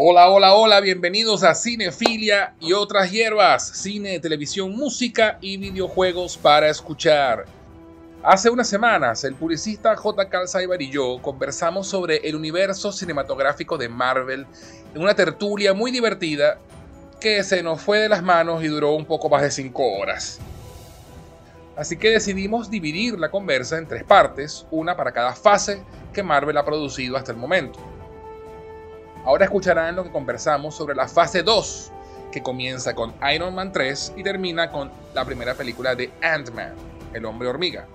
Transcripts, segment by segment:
Hola, hola, hola, bienvenidos a Cinefilia y otras hierbas, cine, televisión, música y videojuegos para escuchar. Hace unas semanas, el publicista J. Calzaibar y yo conversamos sobre el universo cinematográfico de Marvel en una tertulia muy divertida que se nos fue de las manos y duró un poco más de 5 horas. Así que decidimos dividir la conversa en tres partes, una para cada fase que Marvel ha producido hasta el momento. Ahora escucharán lo que conversamos sobre la fase 2, que comienza con Iron Man 3 y termina con la primera película de Ant-Man, el hombre hormiga.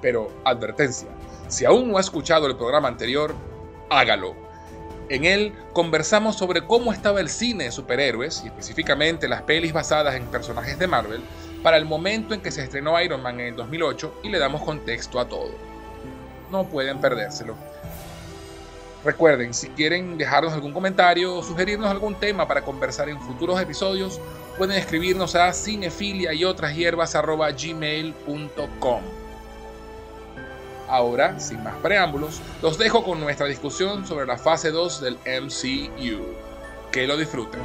Pero advertencia, si aún no ha escuchado el programa anterior, hágalo. En él conversamos sobre cómo estaba el cine de superhéroes y específicamente las pelis basadas en personajes de Marvel para el momento en que se estrenó Iron Man en el 2008 y le damos contexto a todo. No pueden perdérselo. Recuerden, si quieren dejarnos algún comentario o sugerirnos algún tema para conversar en futuros episodios, pueden escribirnos a cinefilia y otras hierbas gmail.com. Ahora, sin más preámbulos, los dejo con nuestra discusión sobre la fase 2 del MCU. Que lo disfruten.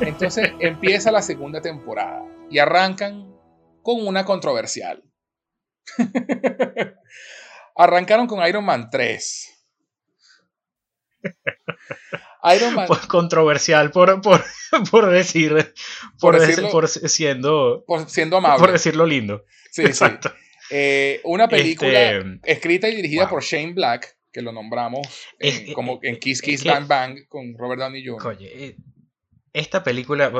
Entonces empieza la segunda temporada y arrancan con una controversial. Arrancaron con Iron Man 3. Iron Man. Pues controversial por, por, por decir. Por, decirlo, por siendo. Por siendo amable. Por decirlo lindo. Sí, Exacto. Eh, una película este, escrita y dirigida por Shane Black, que lo nombramos en, como en Kiss Kiss Bang Bang con Robert Downey Jr. Oye, eh, esta película,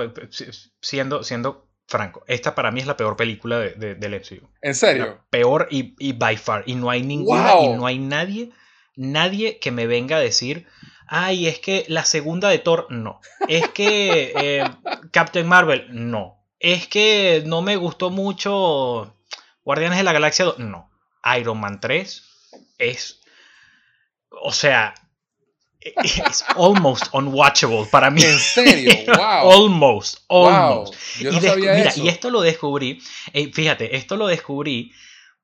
siendo, siendo franco, esta para mí es la peor película de, del MCU. ¿En serio? peor y, y, by far. Y no hay ninguna, y no hay nadie, nadie que me venga a decir, ay, es que la segunda de Thor, no. Es que eh, Captain Marvel, no. Es que no me gustó mucho Guardianes de la Galaxia 2, no. Iron Man 3 es... O sea, es almost unwatchable para mí. ¿En serio? Wow. almost, almost. Yo no y sabía mira, y esto lo descubrí, eh, fíjate, esto lo descubrí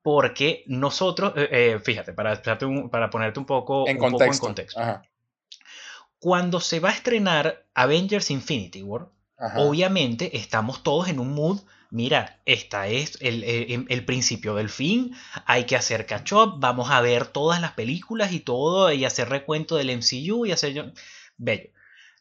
porque nosotros, eh, eh, fíjate, para, para ponerte un poco en contexto. Poco en contexto. Cuando se va a estrenar Avengers Infinity War, obviamente estamos todos en un mood mira, esta es el, principio del fin, hay que hacer catch up, vamos a ver todas las películas y todo, y hacer recuento del MCU y hacer... Bello.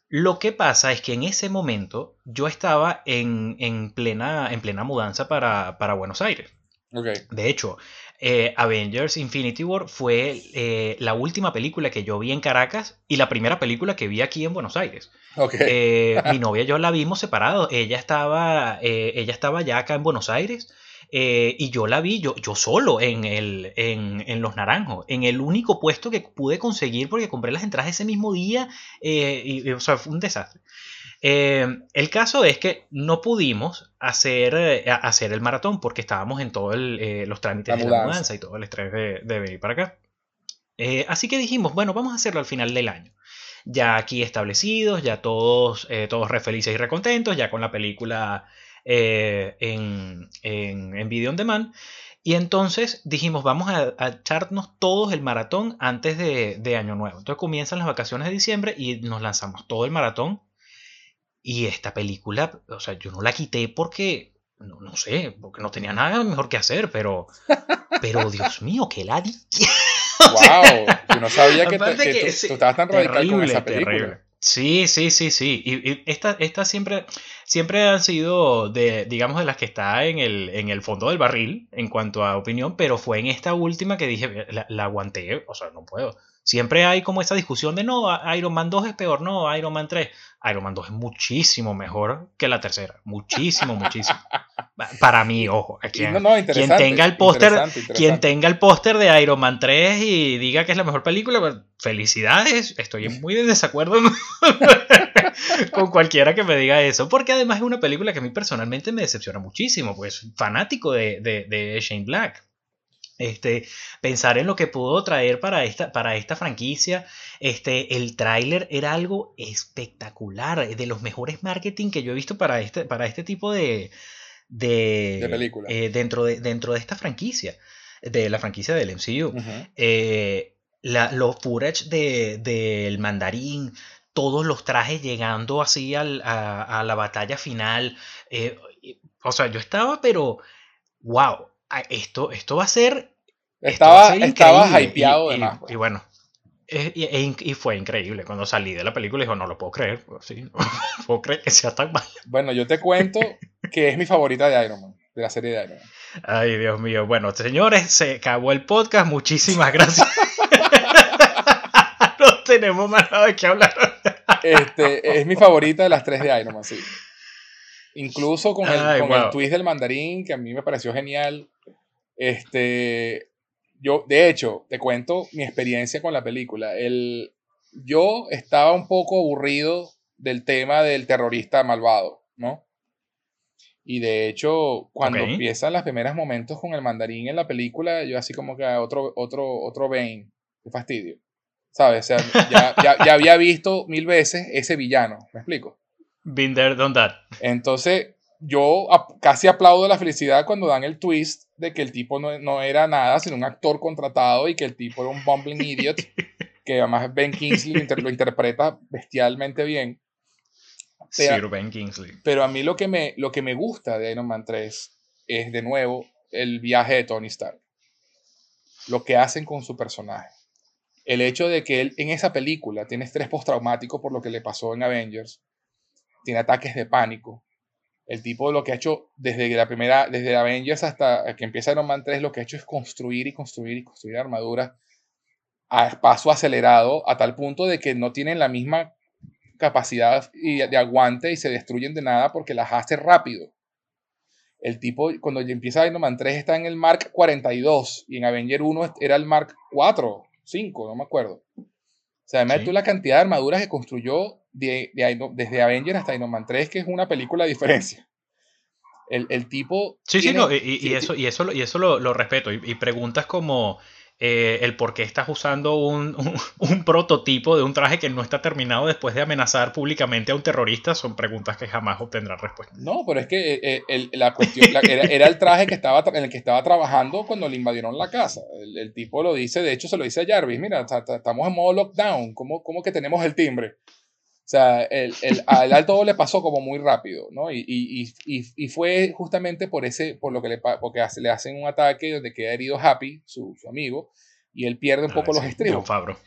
Lo que pasa es que en ese momento yo estaba en, plena, en plena mudanza para, Buenos Aires. De hecho, eh, Avengers Infinity War fue eh, la última película que yo vi en Caracas y la primera película que vi aquí en Buenos Aires. Eh, mi novia y yo la vimos separados. Ella estaba, ella estaba ya acá en Buenos Aires. y yo la vi yo, yo solo en, el, en, Los Naranjos, en el único puesto que pude conseguir porque compré las entradas ese mismo día y, o sea, fue un desastre. Eh, el caso es que no pudimos hacer, eh, hacer el maratón porque estábamos en todos eh, los trámites de la mudanza y todo el estrés de, venir para acá. así que dijimos, bueno, vamos a hacerlo al final del año. Ya aquí establecidos, ya todos, todos re felices y recontentos, ya con la película en, en, video on demand. Y entonces dijimos, vamos a, echarnos todos el maratón antes de, de, Año Nuevo. Entonces comienzan las vacaciones de diciembre y nos lanzamos todo el maratón y esta película, o sea, yo no la quité porque, no, no sé, porque no tenía nada mejor que hacer, pero, pero Dios mío, qué la ¡Wow! Yo no sabía que, tú, estabas tan radical con esa película. Sí, sí, sí, sí. Y, y esta, siempre, siempre han sido de, digamos, de las que está en el, en el fondo del barril en cuanto a opinión, pero fue en esta última que dije, la, la aguanté, o sea, no puedo. Siempre hay como esa discusión de no, Iron Man 2 es peor, no, Iron Man 3. Iron Man 2 es muchísimo mejor que la tercera. Muchísimo, muchísimo. Para mí, ojo. Quien, tenga el póster, quien tenga el póster de Iron Man 3 y diga que es la mejor película, pues, felicidades. Estoy muy en desacuerdo con cualquiera que me diga eso. Porque además es una película que a mí personalmente me decepciona muchísimo. Pues fanático de, de, de Shane Black. Este, pensar en lo que pudo traer para esta, para esta franquicia. Este, el tráiler era algo espectacular, de los mejores marketing que yo he visto para este, para este tipo de, de, película. Eh, dentro, de, dentro de esta franquicia. de la franquicia del MCU. Eh, los footage del de, mandarín, todos los trajes llegando así a, la batalla final. Eh, o sea, yo estaba, pero, wow, esto, esto va a ser... Estaba, estaba hypeado y, pues. y, bueno, y, fue increíble. Cuando salí de la película, dijo, no lo puedo creer. Sí, no puedo creer que sea tan mal. Bueno, yo te cuento que es mi favorita de Iron Man, de la serie de Iron Man. Ay, Dios mío. Bueno, señores, se acabó el podcast. Muchísimas gracias. no tenemos más nada de qué hablar. este, es mi favorita de las tres de Iron Man, sí. Incluso con, el, con el twist del mandarín, que a mí me pareció genial. Este, yo, de hecho, te cuento mi experiencia con la película. El, yo estaba un poco aburrido del tema del terrorista malvado, ¿no? Y de hecho, cuando empiezan los primeros momentos con el mandarín en la película, yo así como que ah, otro, otro, otro Bane, qué fastidio. ¿Sabes? O sea, ya, ya, ya, había visto mil veces ese villano, ¿me explico? Been there, done that. Entonces, yo casi aplaudo la felicidad cuando dan el twist de que el tipo no, no, era nada, sino un actor contratado y que el tipo era un bumbling idiot, que además Ben Kingsley lo interpreta bestialmente bien. Pero, Ben Kingsley. Pero a mí lo que, me, lo que me gusta de Iron Man 3 es, de nuevo, el viaje de Tony Stark. Lo que hacen con su personaje. El hecho de que él en esa película tiene estrés postraumático por lo que le pasó en Avengers, tiene ataques de pánico. El tipo lo que ha hecho desde la primera, desde Avengers hasta que empieza Iron Man 3, lo que ha hecho es construir y construir y construir armaduras a paso acelerado, a tal punto de que no tienen la misma capacidad de aguante y se destruyen de nada porque las hace rápido. El tipo, cuando empieza Iron Man 3, está en el Mark 42 y en Avenger 1 era el Mark 4, 5, no me acuerdo. O sea, además tú la cantidad de armaduras que construyó de, desde Avenger hasta Iron Man 3, que es una película de diferencia. El, el tipo. Sí, sí, no, y, eso, y eso, y eso lo, lo respeto. y preguntas como eh, el por qué estás usando un, un, prototipo de un traje que no está terminado después de amenazar públicamente a un terrorista son preguntas que jamás obtendrán respuesta. No, pero es que eh, eh, la cuestión era, el traje que estaba, en el que estaba trabajando cuando le invadieron la casa. El, tipo lo dice, de hecho se lo dice a Jarvis, mira, estamos en modo lockdown, ¿cómo, cómo que tenemos el timbre? O sea, el, el, al alto le pasó como muy rápido, ¿no? Y, y, y, y, fue justamente por ese, por lo que le, porque le hacen un ataque donde queda herido Happy, su, su amigo, y él pierde un ah, poco los estribos. Fabro.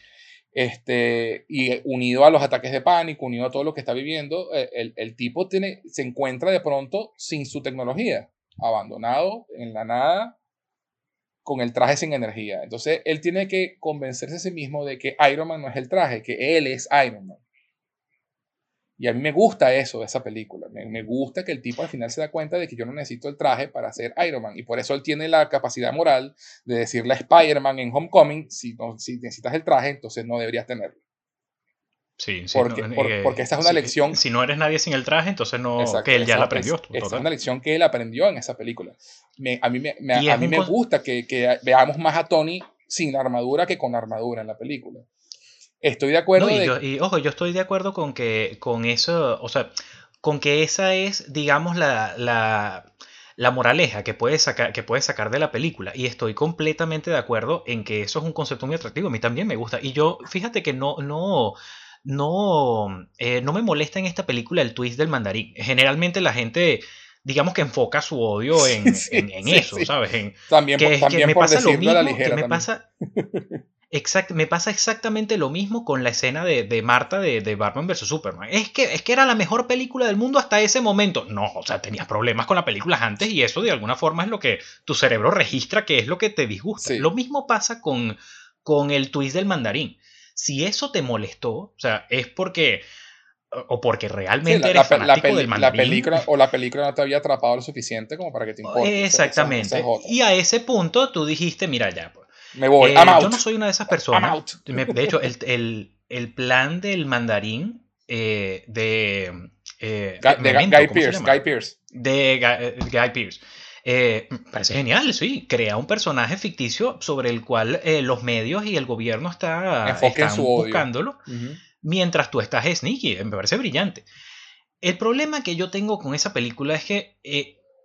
Este, y unido a los ataques de pánico, unido a todo lo que está viviendo, eh, el, el, tipo tiene, se encuentra de pronto sin su tecnología, abandonado en la nada, con el traje sin energía. Entonces, él tiene que convencerse a sí mismo de que Iron Man no es el traje, que él es Iron Man. Y a mí me gusta eso de esa película. Me, gusta que el tipo al final se da cuenta de que yo no necesito el traje para ser Iron Man. Y por eso él tiene la capacidad moral de decirle a Spider-Man en Homecoming, si, no, si necesitas el traje, entonces no deberías tenerlo. Sí, sí porque, eh, porque esta es una lección. Si no eres nadie sin el traje, entonces no. que él ya la aprendió. Esta es una lección que él aprendió en esa película. a mí me, a mí me gusta que, que, veamos más a Tony sin armadura que con armadura en la película. Estoy de acuerdo. y, ojo, yo estoy de acuerdo con que con eso, o sea, con que esa es, digamos, la, la, la moraleja que puedes, sacar, que puedes sacar de la película. Y estoy completamente de acuerdo en que eso es un concepto muy atractivo. A mí también me gusta. Y yo, fíjate que no, no, no, eh, no me molesta en esta película el twist del mandarín. Generalmente la gente digamos que enfoca su odio en, en, eso, ¿sabes? En, también, que, también me pasa lo mismo, que me pasa, Exact, me pasa exactamente lo mismo con la escena de, de Marta de, de, Batman vs. Superman. Es que, es que era la mejor película del mundo hasta ese momento. No, o sea, tenías problemas con las películas antes y eso de alguna forma es lo que tu cerebro registra que es lo que te disgusta. Lo mismo pasa con, con el twist del mandarín. Si eso te molestó, o sea, es porque o porque realmente eres fanático del mandarín. La película, o la película no te había atrapado lo suficiente como para que te importe. Exactamente. y a ese punto tú dijiste, mira ya, pues, me voy. Eh, yo no soy una de esas personas. De hecho, el, el, plan del mandarín eh, de, eh, Guy, Pierce, Guy, Pierce, De Guy, Pierce. parece genial, sí. Crea un personaje ficticio sobre el cual los medios y el gobierno está, están buscándolo. Mientras tú estás sneaky. Me parece brillante. El problema que yo tengo con esa película es que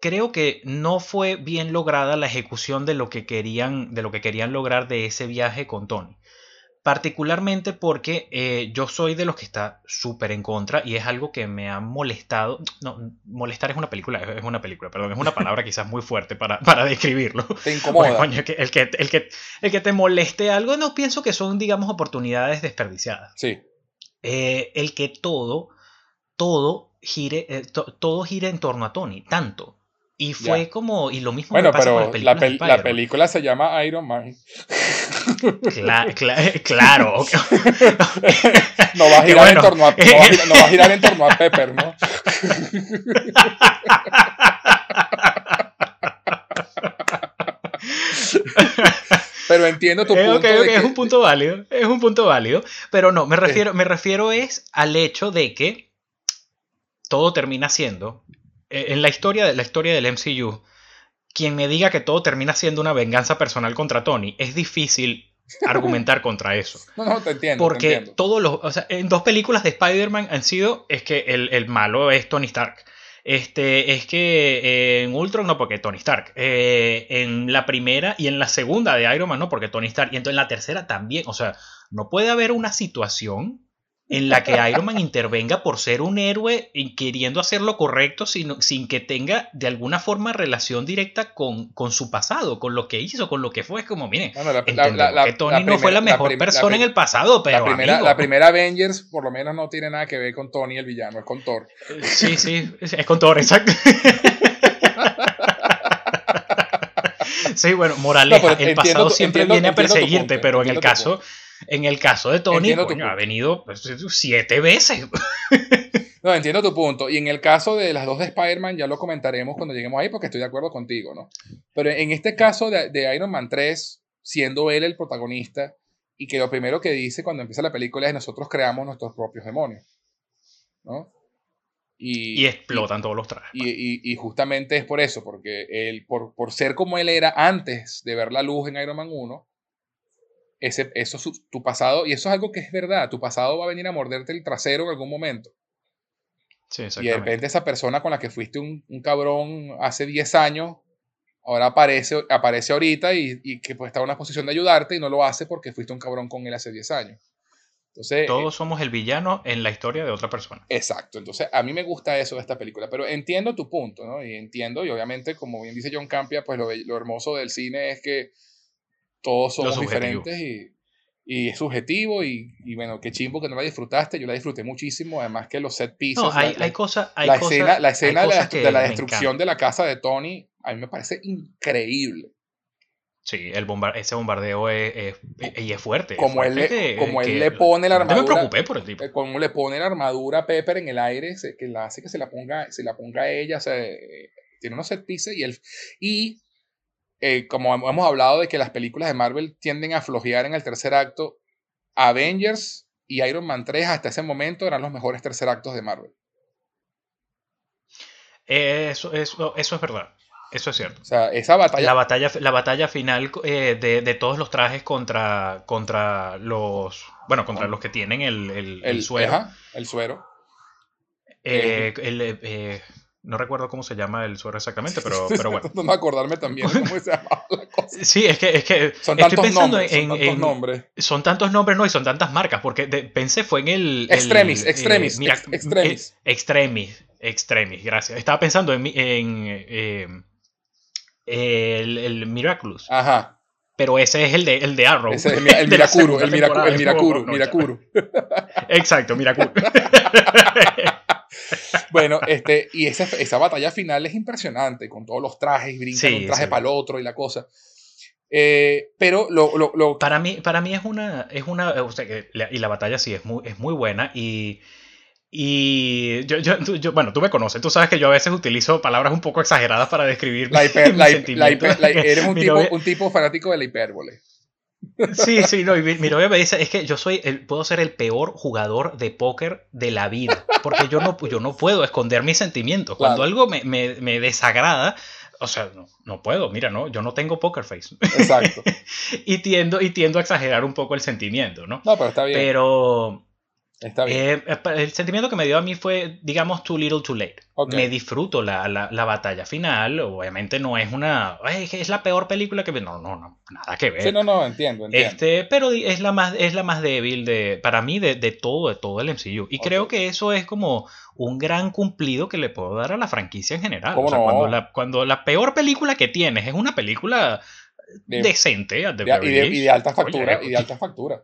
creo que no fue bien lograda la ejecución de lo que querían, de lo que querían lograr de ese viaje con Tony. Particularmente porque eh, yo soy de los que está súper en contra y es algo que me ha molestado. No, molestar es una película, es una película, perdón, es una palabra quizás muy fuerte para, para describirlo. Te incomoda. el, que, el, que, el, que, te moleste algo, no pienso que son, digamos, oportunidades desperdiciadas. Sí. Eh, el que todo, todo gire, eh, todo gire en torno a Tony, tanto y fue como, y lo mismo bueno, pero la, la, película se llama Iron Man. claro. no va a girar, en, torno a, no va a girar en torno a Pepper, ¿no? pero entiendo tu eh, punto. Es un punto válido, es un punto válido, pero no, me refiero, me refiero es al hecho de que todo termina siendo en la historia, la historia del MCU, quien me diga que todo termina siendo una venganza personal contra Tony, es difícil argumentar contra eso. No, no, te entiendo. Porque todos los. O sea, en dos películas de Spider-Man han sido. Es que el, malo es Tony Stark. Este, es que eh, en Ultron no, porque Tony Stark. Eh, en la primera y en la segunda de Iron Man no, porque Tony Stark. Y entonces en la tercera también. O sea, no puede haber una situación en la que Iron Man intervenga por ser un héroe y queriendo hacer lo correcto sin, sin que tenga de alguna forma relación directa con, con, su pasado, con lo que hizo, con lo que fue. Es como, miren, que Tony no fue la mejor persona en el pasado, pero. La primera, la primera Avengers, por lo menos, no tiene nada que ver con Tony el villano, es con Thor. Sí, sí, es con Thor, exacto. Sí, bueno, moraleja, el pasado siempre viene a perseguirte, pero en el caso, en el caso de Tony, ha venido pues, siete veces. No, entiendo tu punto. Y en el caso de las dos de Spider-Man, ya lo comentaremos cuando lleguemos ahí, porque estoy de acuerdo contigo, ¿no? Pero en este caso de, Iron Man 3, siendo él el protagonista, y que lo primero que dice cuando empieza la película es nosotros creamos nuestros propios demonios, ¿no? Y, explotan todos los trajes. Y, justamente es por eso, porque él, por, por ser como él era antes de ver la luz en Iron Man 1, ese, eso es tu pasado, y eso es algo que es verdad, tu pasado va a venir a morderte el trasero en algún momento. Sí, y de repente esa persona con la que fuiste un, un cabrón hace 10 años, ahora aparece, aparece ahorita y, y, que pues está en una posición de ayudarte y no lo hace porque fuiste un cabrón con él hace 10 años. Entonces, Todos somos el villano en la historia de otra persona. Exacto, entonces a mí me gusta eso de esta película, pero entiendo tu punto, ¿no? Y entiendo, y obviamente, como bien dice John Campia, pues lo, lo hermoso del cine es que todos somos diferentes y, y, es subjetivo y, y, bueno, qué chimbo que no la disfrutaste, yo la disfruté muchísimo, además que los set pieces, no, hay, hay cosas, la, escena, la escena de, la, destrucción de la casa de Tony, a mí me parece increíble. Sí, el ese bombardeo es, es, fuerte. Como él, le, como él le pone la armadura. me preocupé por el tipo. Eh, como le pone la armadura a Pepper en el aire, que la hace que se la ponga, se la ponga a ella. tiene unos set pieces y, el, y eh, como hemos hablado de que las películas de Marvel tienden a flojear en el tercer acto, Avengers y Iron Man 3 hasta ese momento eran los mejores tercer actos de Marvel. Eso, eso, eso es verdad. Eso es cierto. O sea, esa batalla. La batalla, la batalla final eh, de, de, todos los trajes contra, contra los. Bueno, contra los que tienen el, el, el suero. el suero. Eh, el, no recuerdo cómo se llama el suero exactamente, pero, pero bueno. no acordarme también cómo se llama la cosa. Sí, es que, es que son tantos nombres, en, son tantos nombres. Son tantos nombres, no, y son tantas marcas, porque pensé fue en el... Extremis, extremis, eh, extremis. Eh, extremis, extremis, gracias. Estaba pensando en, en eh, el, el, Miraculous. Ajá. Pero ese es el de, el de Arrow. Ese es el, el Miracuru, el Miracuru, el Miracuru, Miracuru. Exacto, Miracuru. Bueno, este, y esa, esa batalla final es impresionante, con todos los trajes, brinca un traje para el otro y la cosa. Eh, pero lo, lo, lo, Para, mí, para mí es una. Es una o sea, y la batalla sí es muy, es muy buena. Y. Y yo, yo, yo, bueno, tú me conoces, tú sabes que yo a veces utilizo palabras un poco exageradas para describir la hiper, la, la eres un tipo, un tipo fanático de la hipérbole. Sí, sí, no, y mi, novia me dice, es que yo soy, el, puedo ser el peor jugador de póker de la vida, porque yo no, yo no puedo esconder mis sentimientos. Cuando algo me, me, me, desagrada, o sea, no, no, puedo, mira, no, yo no tengo poker face. Exacto. y, tiendo, y tiendo a exagerar un poco el sentimiento, ¿no? No, pero está bien. Pero, Está bien. Eh, el sentimiento que me dio a mí fue, digamos, too little, too late. Me disfruto la, la, batalla final. Obviamente no es una. Es la peor película que. No, no, no. Nada que ver. Sí, no, no, entiendo. entiendo. Este, pero es la más, es la más débil de, para mí de, de todo, de todo el MCU. Y creo que eso es como un gran cumplido que le puedo dar a la franquicia en general. O sea, cuando, la, cuando la peor película que tienes es una película decente. De, y, de, alta factura. y de alta factura.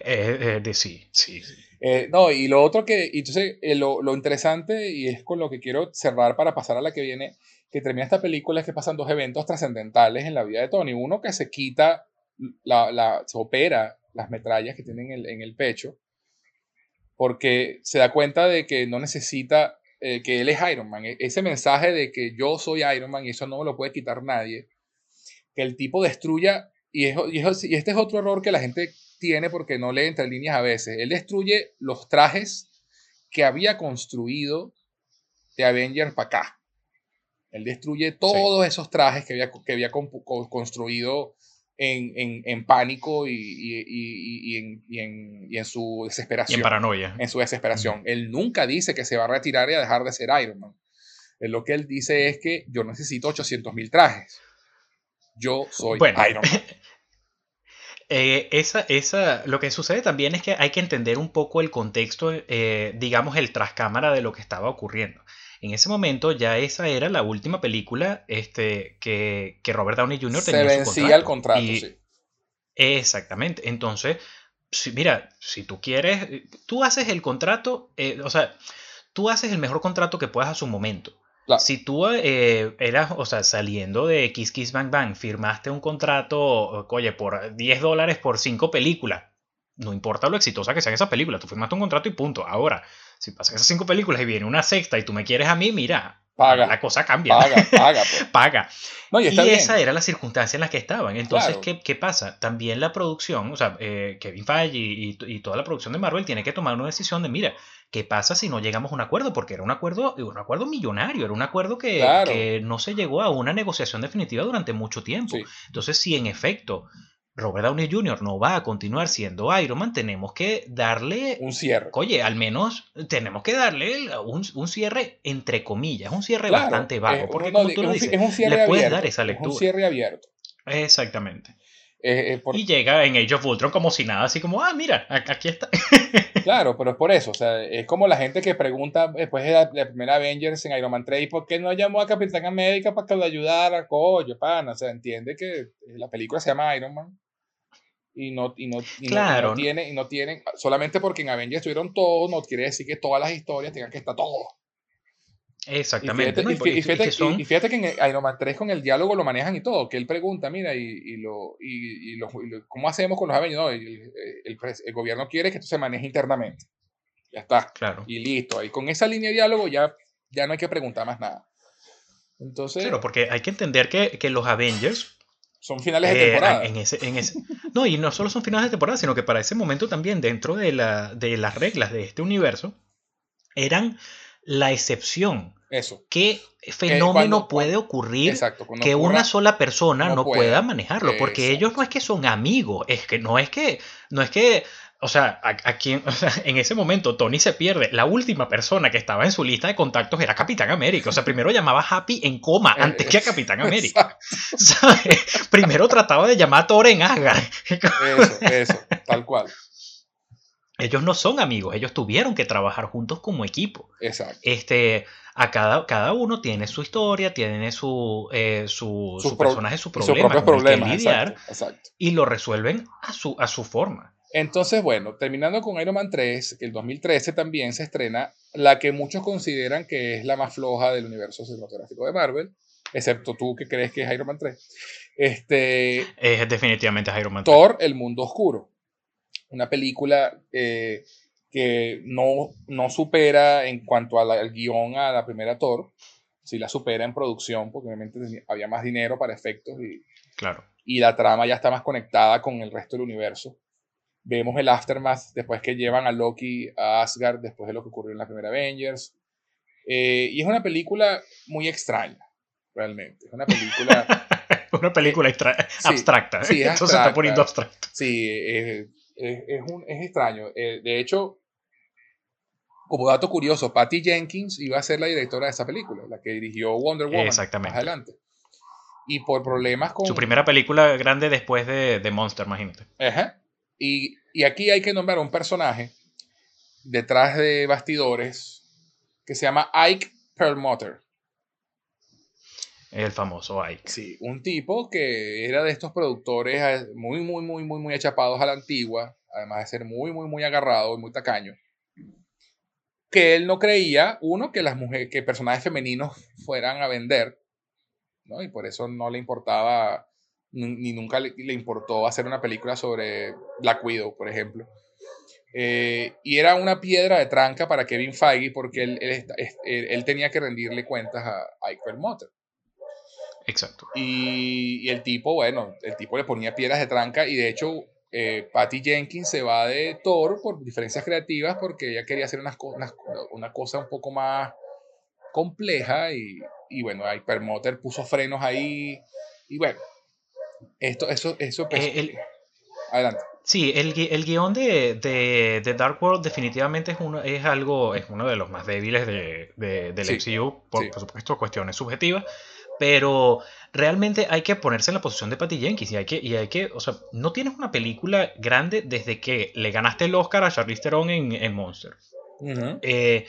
Eh, eh, de sí, sí. Eh, no, y lo otro que, y entonces lo, lo, interesante, y es con lo que quiero cerrar para pasar a la que viene, que termina esta película, es que pasan dos eventos trascendentales en la vida de Tony. Uno que se quita, la, la, se opera las metrallas que tiene en el, en el pecho, porque se da cuenta de que no necesita, que él es Iron Man. E, ese mensaje de que yo soy Iron Man y eso no me lo puede quitar nadie, que el tipo destruya, y, es, y este es otro error que la gente tiene porque no lee entre líneas a veces. Él destruye los trajes que había construido de Avengers para acá. Él destruye todos esos trajes que había, que había construido en, en, pánico y, y, en, y, en, su desesperación. en paranoia. En su desesperación. Él nunca dice que se va a retirar y a dejar de ser Iron Man. lo que él dice es que yo necesito 800 mil trajes. Yo soy Iron Man. Eh, esa, esa, lo que sucede también es que hay que entender un poco el contexto, eh, digamos, el trascámara de lo que estaba ocurriendo. En ese momento ya esa era la última película este, que, que Robert Downey Jr. tenía. Se vencía el contrato, sí. Exactamente. Entonces, si, mira, si tú quieres, tú haces el contrato, eh, o sea, tú haces el mejor contrato que puedas a su momento. Si tú eh, eras, o sea, saliendo de Kiss Kiss Bang Bang, firmaste un contrato, oye, por 10 dólares por 5 películas, no importa lo exitosa que sean esas películas, tú firmaste un contrato y punto. Ahora, si pasan esas 5 películas y viene una sexta y tú me quieres a mí, mira, paga, la cosa cambia. Paga, paga. Pues. paga. y, esa era la circunstancia en la que estaban. Entonces, ¿qué, ¿qué, pasa? También la producción, o sea, eh, Kevin Feige y, y, toda la producción de Marvel tiene que tomar una decisión de, mira, ¿Qué pasa si no llegamos a un acuerdo? Porque era un acuerdo, un acuerdo millonario, era un acuerdo que, no se llegó a una negociación definitiva durante mucho tiempo. Entonces, si en efecto Robert Downey Jr. no va a continuar siendo Iron Man, tenemos que darle... Un cierre. Oye, al menos tenemos que darle un, cierre entre comillas, un cierre bastante bajo. Eh, porque como tú lo dices, le puedes dar esa lectura. un cierre abierto. Exactamente. Eh, eh, y llega en Age of Ultron como si nada, así como, ah, mira, aquí está. claro, pero es por eso, o sea, es como la gente que pregunta después de la, primera Avengers en Iron Man 3, ¿por qué no llamó a Capitán América para que lo ayudara? Coño, pana, o sea, entiende que la película se llama Iron Man y no, y no, no, tiene, y no tienen, solamente porque en Avengers estuvieron todos, no quiere decir que todas las historias tengan que estar todos. Exactamente. Y fíjate, que en Iron Man 3 con el diálogo lo manejan y todo, que él pregunta, mira, y, lo, y, lo, ¿cómo hacemos con los Avengers? No, el, el, gobierno quiere que esto se maneje internamente. Ya está. Claro. Y listo. Y con esa línea de diálogo ya, ya no hay que preguntar más nada. Entonces... Claro, porque hay que entender que, que los Avengers... Son finales de eh, temporada. En ese, en ese, no, y no solo son finales de temporada, sino que para ese momento también, dentro de, la, de las reglas de este universo, eran la excepción. Eso. ¿Qué fenómeno puede ocurrir que una sola persona no, pueda, manejarlo? Porque ellos no es que son amigos, es que no es que, no es que, o sea, aquí, en ese momento Tony se pierde. La última persona que estaba en su lista de contactos era Capitán América. O sea, primero llamaba a Happy en coma antes que a Capitán América. Primero trataba de llamar a Thor en Asgard. Eso, eso, tal cual ellos no son amigos, ellos tuvieron que trabajar juntos como equipo. Exacto. Este, a cada, cada uno tiene su historia, tiene su, eh, su, su, personaje, su problema, su problemas, lidiar, exacto, y lo resuelven a su, a su forma. Entonces, bueno, terminando con Iron Man 3, que el 2013 también se estrena la que muchos consideran que es la más floja del universo cinematográfico de Marvel, excepto tú que crees que es Iron Man 3. Este, es definitivamente Iron Man 3. Thor, El Mundo Oscuro una película eh, que no, no supera en cuanto al guion a la primera Thor, sí la supera en producción, porque obviamente había más dinero para efectos y, claro. y la trama ya está más conectada con el resto del universo. Vemos el aftermath después que llevan a Loki a Asgard, después de lo que ocurrió en la primera Avengers. Eh, y es una película muy extraña, realmente. Es una película... una película abstracta. Sí, Entonces se está poniendo abstracto. Sí, es, es extraño. Eh, de hecho, como dato curioso, Patty Jenkins iba a ser la directora de esa película, la que dirigió Wonder Woman Exactamente. más adelante. Y por problemas con... Su primera película grande después de, de Monster, imagínate. Ajá. Y, y, aquí hay que nombrar un personaje detrás de bastidores que se llama Ike Perlmutter. El famoso Ike. Sí, un tipo que era de estos productores muy, muy, muy, muy, muy achapados a la antigua, además de ser muy, muy, muy agarrado y muy tacaño. Que él no creía, uno, que las mujeres, que personajes femeninos fueran a vender, ¿no? Y por eso no le importaba, ni nunca le, importó hacer una película sobre Black Widow, por ejemplo. Eh, y era una piedra de tranca para Kevin Feige porque él, él, él, tenía que rendirle cuentas a Perlmutter. Exacto. Y, y, el tipo, bueno, el tipo le ponía piedras de tranca y de hecho eh, Patty Jenkins se va de Thor por diferencias creativas porque ella quería hacer unas, una cosa un poco más compleja y, y bueno, Hypermotor puso frenos ahí y bueno, esto, eso, eso... Pues, eh, adelante. Sí, el, el guion de, de, de, Dark World definitivamente es, uno, es algo, es uno de los más débiles de, de del MCU, por, por, supuesto, cuestiones subjetivas, pero realmente hay que ponerse en la posición de Patty Jenkins y hay que, y hay que, o sea, no tienes una película grande desde que le ganaste el Oscar a Charlize Theron en, en Monster. eh,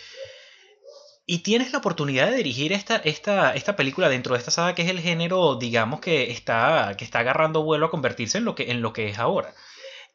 y tienes la oportunidad de dirigir esta, esta, esta, película dentro de esta saga que es el género, digamos, que está, que está agarrando vuelo a convertirse en lo que, en lo que es ahora.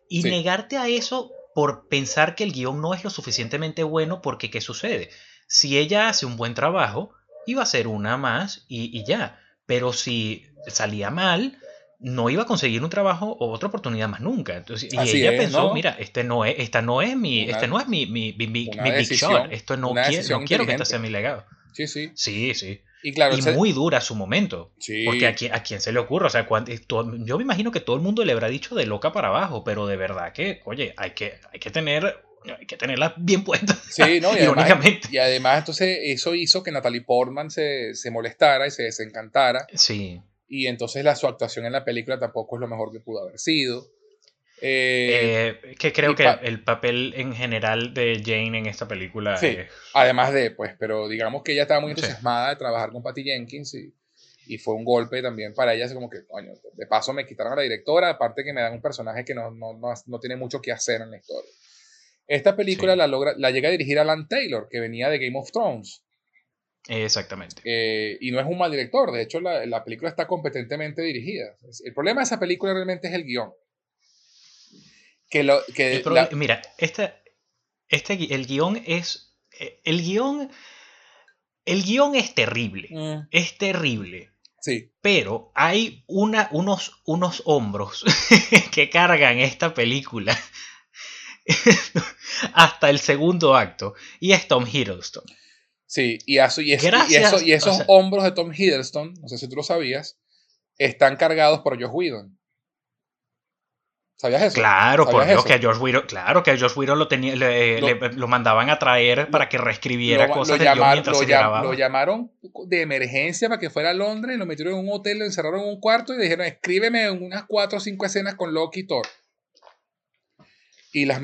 Y negarte a eso por pensar que el guion no es lo suficientemente bueno porque ¿qué sucede? Si ella hace un buen trabajo, iba a ser una más y, y ya. Pero si salía mal, no iba a conseguir un trabajo o otra oportunidad más nunca. Entonces, y ella pensó, mira, este no es, esta no es mi, este no es mi, mi, mi, mi big shot. Esto no, quiero, no quiero que este sea mi legado. Sí, sí. Sí, sí. Y, claro, y muy dura su momento. Sí. Porque a quién, a quién se le ocurre. O sea, yo me imagino que todo el mundo le habrá dicho de loca para abajo, pero de verdad que, oye, hay que, hay que tener hay que tenerla bien puesta. Sí, ¿no? Y además, y además, entonces, eso hizo que Natalie Portman se, se, molestara y se desencantara. Sí. Y entonces la, su actuación en la película tampoco es lo mejor que pudo haber sido. Eh, eh, que creo que el papel en general de Jane en esta película. Sí, además de, pues, pero digamos que ella estaba muy entusiasmada de trabajar con Patty Jenkins y, y, fue un golpe también para ella, así como que, coño, de paso me quitaron a la directora, aparte que me dan un personaje que no, no, no, no tiene mucho que hacer en la historia. Esta película la, logra, la llega a dirigir Alan Taylor, que venía de Game of Thrones. Exactamente. Eh, y no es un mal director, de hecho la, la, película está competentemente dirigida. El problema de esa película realmente es el guion. Que lo, que Mira, este, este, el guion es... Eh, el guion... El guion es terrible. Mm. Es terrible. Sí. Pero hay una, unos, unos hombros que cargan esta película hasta el segundo acto. Y es Tom Hiddleston. Sí, y, eso, y, y, esos hombros de Tom Hiddleston, no sé si tú lo sabías, están cargados por Josh Whedon. ¿Sabías eso? Claro, por Dios, que a Josh Whedon, claro que a Josh Whedon lo, tenía, lo, mandaban a traer para que reescribiera cosas de mientras se grababa. Lo llamaron de emergencia para que fuera a Londres, lo metieron en un hotel, lo encerraron en un cuarto y dijeron, escríbeme unas cuatro o cinco escenas con Loki y Thor. Y las,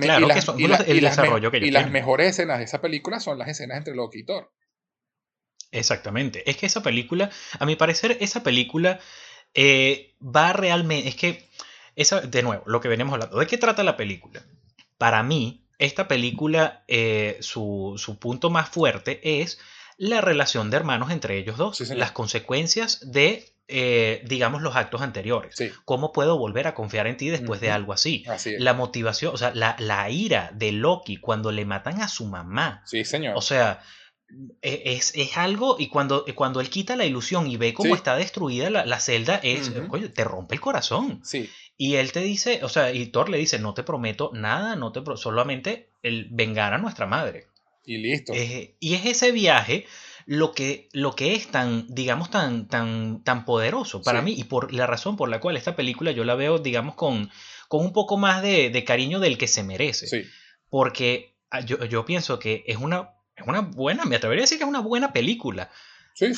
mejores escenas de esa película son las escenas entre Loki y Thor. Exactamente. Es que esa película, a mi parecer, esa película eh, va realmente. Es que, esa, de nuevo, lo que venimos hablando. ¿De qué trata la película? Para mí, esta película, eh, su, su, punto más fuerte es la relación de hermanos entre ellos dos. las consecuencias de eh, digamos, los actos anteriores. ¿Cómo puedo volver a confiar en ti después de algo así? La motivación, o sea, la, ira de Loki cuando le matan a su mamá. Sí, señor. O sea, e, es, algo, y cuando, cuando él quita la ilusión y ve cómo está destruida la, celda, es, te rompe el corazón. Sí. Y él te dice, o sea, y Thor le dice, no te prometo nada, no te solamente el vengar a nuestra madre. Y listo. Eh, y es ese viaje lo que, lo que es tan, digamos, tan, tan, tan poderoso para mí y por la razón por la cual esta película yo la veo, digamos, con, con un poco más de, cariño del que se merece. Porque ah, yo, yo, pienso que es una, es una buena, me atrevería a decir que es una buena película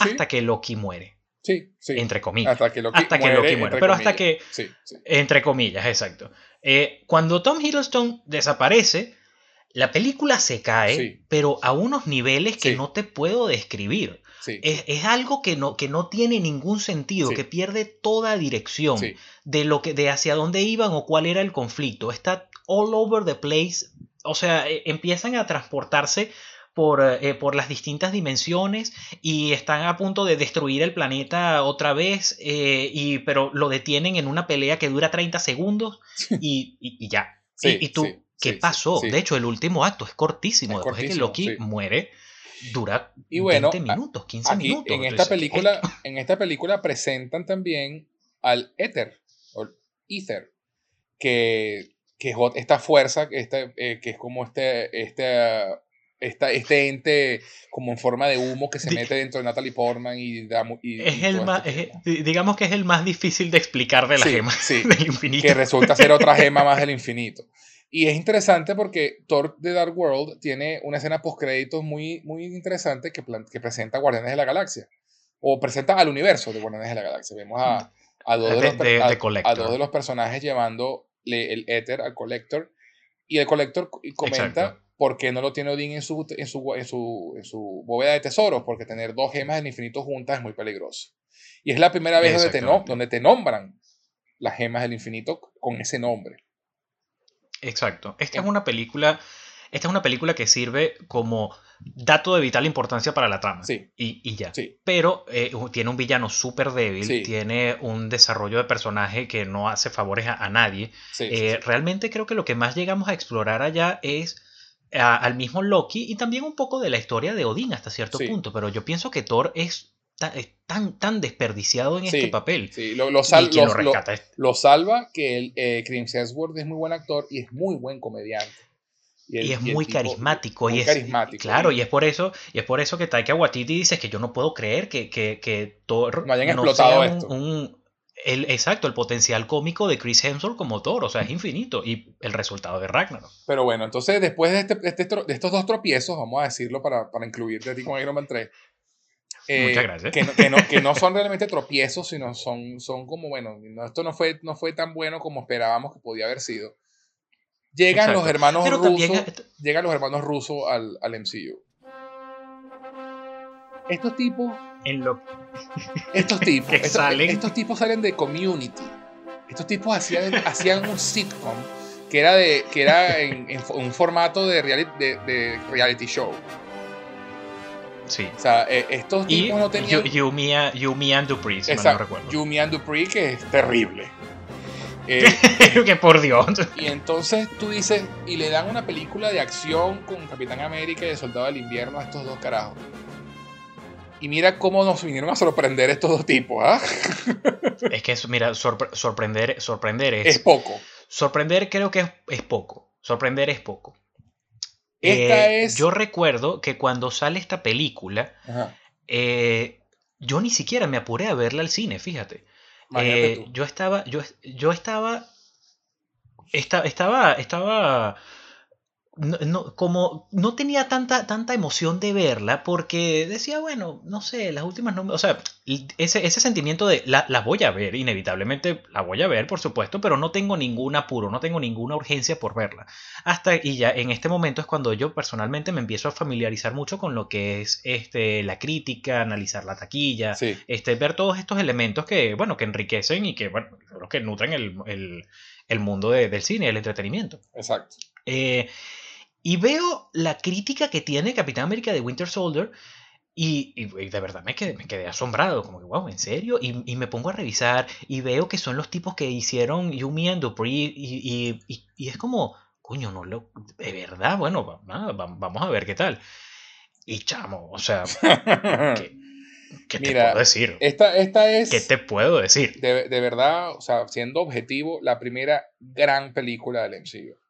hasta que Loki muere. Sí, sí. Entre comillas. Hasta que Loki, muere, Pero hasta que. Entre comillas, exacto. Eh, cuando Tom Hiddleston desaparece, la película se cae, pero a unos niveles que no te puedo describir. Es, algo que no, que no tiene ningún sentido, que pierde toda dirección de, lo que, de hacia dónde iban o cuál era el conflicto. Está all over the place. O sea, e, empiezan a transportarse por, eh, por, las distintas dimensiones y están a punto de destruir el planeta otra vez, eh, y, pero lo detienen en una pelea que dura 30 segundos y, y, ya. y, tú, ¿qué pasó? De hecho, el último acto es cortísimo. Después de que Loki muere, dura y bueno, 20 minutos, 15 minutos. En esta, película, en esta película presentan también al Ether, o Ether, que, que es esta fuerza, este, eh, que es como este, este, esta, este ente como en forma de humo que se mete dentro de Natalie Portman y, es el más, este digamos que es el más difícil de explicar de la gema del infinito. Que resulta ser otra gema más del infinito. Y es interesante porque Thor The Dark World tiene una escena post-créditos muy, muy interesante que, que presenta a Guardianes de la Galaxia. O presenta al universo de Guardianes de la Galaxia. Vemos a, a, dos, de, los, a, dos, de los, personajes llevando el éter al Collector. Y el Collector comenta por qué no lo tiene Odin en su, en, su, en, su, en su bóveda de tesoros. Porque tener dos gemas del infinito juntas es muy peligroso. Y es la primera vez donde te, donde te nombran las gemas del infinito con ese nombre. Exacto. Esta es una película. Esta es una película que sirve como dato de vital importancia para la trama. Sí. Y, ya. Sí. Pero eh, tiene un villano súper débil, tiene un desarrollo de personaje que no hace favores a, nadie. Eh, realmente creo que lo que más llegamos a explorar allá es al mismo Loki y también un poco de la historia de Odín hasta cierto punto. Pero yo pienso que Thor es tan, tan desperdiciado en este papel. Sí, lo, lo, salva que el, eh, Chris Hemsworth es muy buen actor y es muy buen comediante. Y, es muy carismático. y es, carismático. Claro, y es por eso, y es por eso que Taika Waititi dice que yo no puedo creer que, que, que Thor no hayan explotado esto. Un, el, exacto, el potencial cómico de Chris Hemsworth como Thor, o sea, es infinito. Y el resultado de Ragnarok. Pero bueno, entonces después de, este, de, este, de estos dos tropiezos, vamos a decirlo para, para incluirte a ti con Iron Man 3, Muchas eh, gracias. Que no, que, no, que no, son realmente tropiezos, sino son, son como, bueno, esto no fue, no fue tan bueno como esperábamos que podía haber sido. Llegan los hermanos rusos. Llegan los hermanos rusos al, al MCU. Estos tipos. En lo... Estos tipos. estos, salen. estos tipos salen de community. Estos tipos hacían, hacían un sitcom que era, de, que era en, un formato de reality, de, de reality show. Sí. O sea, eh, estos tipos no tenían. Yumi, Yumi and Dupree, si no recuerdo. Yumi and Dupree, que es terrible. Eh, que por Dios. Y entonces tú dices, y le dan una película de acción con Capitán América y el Soldado del Invierno a estos dos carajos. Y mira cómo nos vinieron a sorprender estos dos tipos, ¿ah? Es que, mira, sorprender, sorprender es. Es poco. Sorprender creo que es, es poco. Sorprender es poco. Eh, yo recuerdo que cuando sale esta película, eh, yo ni siquiera me apuré a verla al cine, fíjate. Eh, yo estaba, yo, yo estaba, estaba, estaba no, como no tenía tanta, tanta emoción de verla porque decía, bueno, no sé, las últimas no... O sea, ese, ese sentimiento de la, la, voy a ver, inevitablemente la voy a ver, por supuesto, pero no tengo ningún apuro, no tengo ninguna urgencia por verla. Hasta, y ya en este momento es cuando yo personalmente me empiezo a familiarizar mucho con lo que es este, la crítica, analizar la taquilla, este, ver todos estos elementos que, bueno, que enriquecen y que, bueno, los que nutren el, el, el mundo del cine, el entretenimiento. Exacto. Eh, y veo la crítica que tiene Capitán América de Winter Soldier y, de verdad me quedé, me quedé, asombrado, como que, wow, ¿en serio? Y, me pongo a revisar y veo que son los tipos que hicieron Yumi and Dupree y, y es como, coño, no lo, de verdad, bueno, vamos a ver qué tal. Y chamo, o sea, ¿qué, te puedo decir? Esta, esta es... ¿Qué te puedo decir? De, de verdad, o sea, siendo objetivo, la primera gran película del MCU.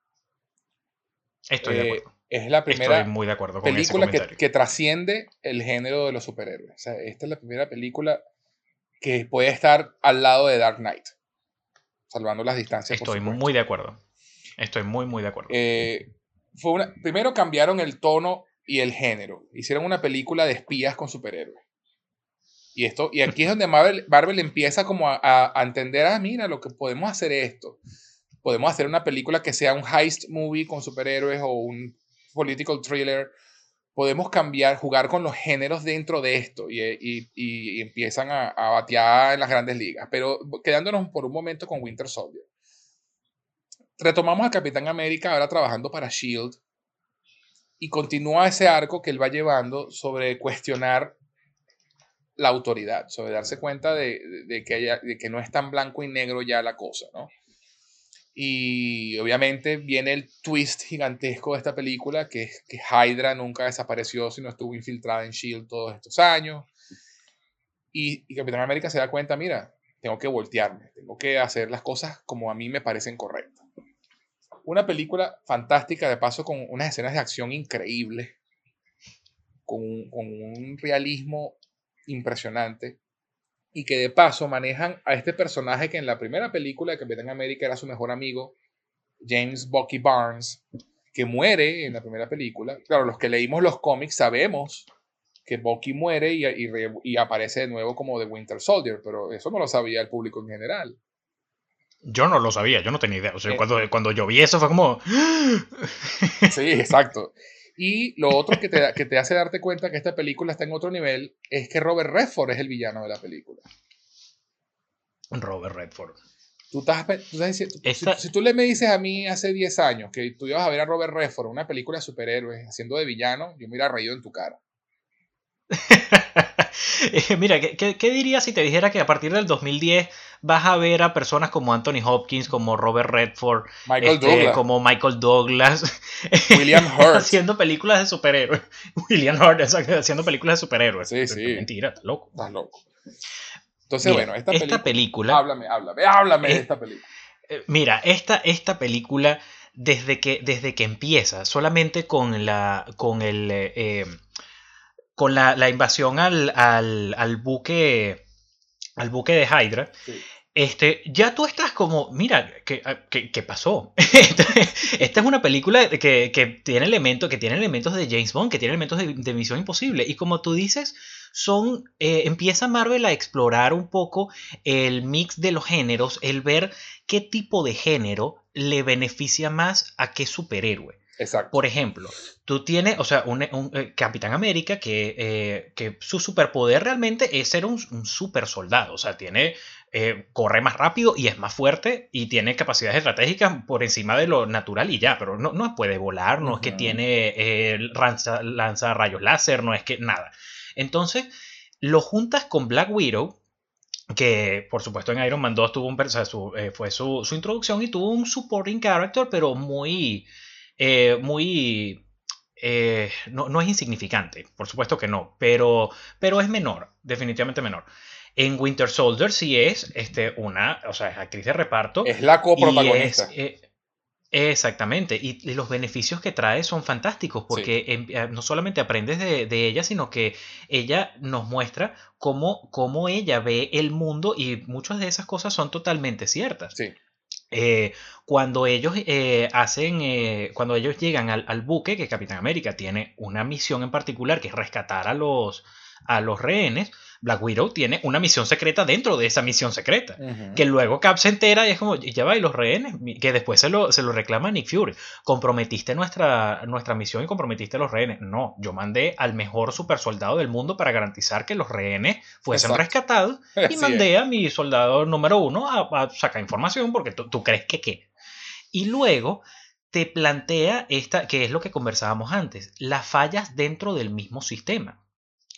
Estoy de eh, acuerdo. Es la primera muy de acuerdo película que, trasciende el género de los superhéroes. O sea, esta es la primera película que puede estar al lado de Dark Knight, salvando las distancias. Estoy muy de acuerdo. Estoy muy, muy de acuerdo. Eh, fue una, primero cambiaron el tono y el género. Hicieron una película de espías con superhéroes. Y, esto, y aquí es donde Marvel, Marvel empieza como a, a, entender, ah, mira, lo que podemos hacer esto podemos hacer una película que sea un heist movie con superhéroes o un political thriller. Podemos cambiar, jugar con los géneros dentro de esto y, empiezan a, a, batear en las grandes ligas. Pero quedándonos por un momento con Winter Soldier. Retomamos a Capitán América ahora trabajando para Shield y continúa ese arco que él va llevando sobre cuestionar la autoridad, sobre darse cuenta de, que, de que no es tan blanco y negro ya la cosa, ¿no? Y obviamente viene el twist gigantesco de esta película, que es que Hydra nunca desapareció, sino estuvo infiltrada en Shield todos estos años. Y, y, Capitán América se da cuenta, mira, tengo que voltearme, tengo que hacer las cosas como a mí me parecen correctas. Una película fantástica, de paso, con unas escenas de acción increíbles, con, con un realismo impresionante y que de paso manejan a este personaje que en la primera película de Capitán América era su mejor amigo, James Bucky Barnes, que muere en la primera película. Claro, los que leímos los cómics sabemos que Bucky muere y, y, aparece de nuevo como The Winter Soldier, pero eso no lo sabía el público en general. Yo no lo sabía, yo no tenía idea. O sea, eh, cuando, cuando yo vi eso fue como... sí, exacto. Y lo otro que te, que te hace darte cuenta que esta película está en otro nivel es que Robert Redford es el villano de la película. Robert Redford. Tú estás, si, tú le me dices a mí hace 10 años que tú ibas a ver a Robert Redford una película de superhéroes haciendo de villano, yo me hubiera reído en tu cara. Mira, ¿qué, ¿qué, dirías si te dijera que a partir del 2010 vas a ver a personas como Anthony Hopkins, como Robert Redford, este, como Michael Douglas, William Hurt, haciendo películas de superhéroes. William Hurt haciendo películas de superhéroes. Sí, sí. Mentira, estás loco. Estás loco. Entonces, bueno, esta, esta película, Háblame, háblame, háblame de esta película. Eh, mira, esta, esta película, desde que, desde que empieza, solamente con la. con el. Eh, con la, la invasión al, al, al, buque. Al buque de Hydra. Este, ya tú estás como, mira, ¿qué, ah, qué, pasó? Esta es una película que, que, tiene elementos, que tiene elementos de James Bond, que tiene elementos de, Misión Imposible. Y como tú dices, son. Eh, empieza Marvel a explorar un poco el mix de los géneros, el ver qué tipo de género le beneficia más a qué superhéroe. Exacto. Por ejemplo, tú tienes, o sea, un, eh, Capitán América que, eh, que, su superpoder realmente es ser un, un super soldado. O sea, tiene eh, corre más rápido y es más fuerte y tiene capacidades estratégicas por encima de lo natural y ya, pero no, no puede volar, no es que tiene lanza, rayos láser, no es que nada. Entonces, lo juntas con Black Widow, que por supuesto en Iron Man 2 tuvo un, eh, fue su, introducción y tuvo un supporting character, pero muy, muy no, no, es insignificante, por supuesto que no, pero, pero es menor, definitivamente menor. En Winter Soldier sí es este, una, o sea, es actriz de reparto. Es la coprotagonista. Eh, exactamente, y, los beneficios que trae son fantásticos porque em, eh, no solamente aprendes de, ella, sino que ella nos muestra cómo, cómo, ella ve el mundo y muchas de esas cosas son totalmente ciertas. Sí. Eh, cuando ellos hacen, cuando ellos llegan al, al, buque, que Capitán América tiene una misión en particular, que es rescatar a los, a los rehenes, Black Widow tiene una misión secreta dentro de esa misión secreta. Que luego Cap se entera y es como, ya va, y los rehenes, que después se lo, se lo reclama Nick Fury. Comprometiste nuestra, nuestra misión y comprometiste a los rehenes. No, yo mandé al mejor super soldado del mundo para garantizar que los rehenes fuesen rescatados y mandé a mi soldado número uno a, sacar información porque tú, crees que qué. Y luego te plantea esta, que es lo que conversábamos antes, las fallas dentro del mismo sistema.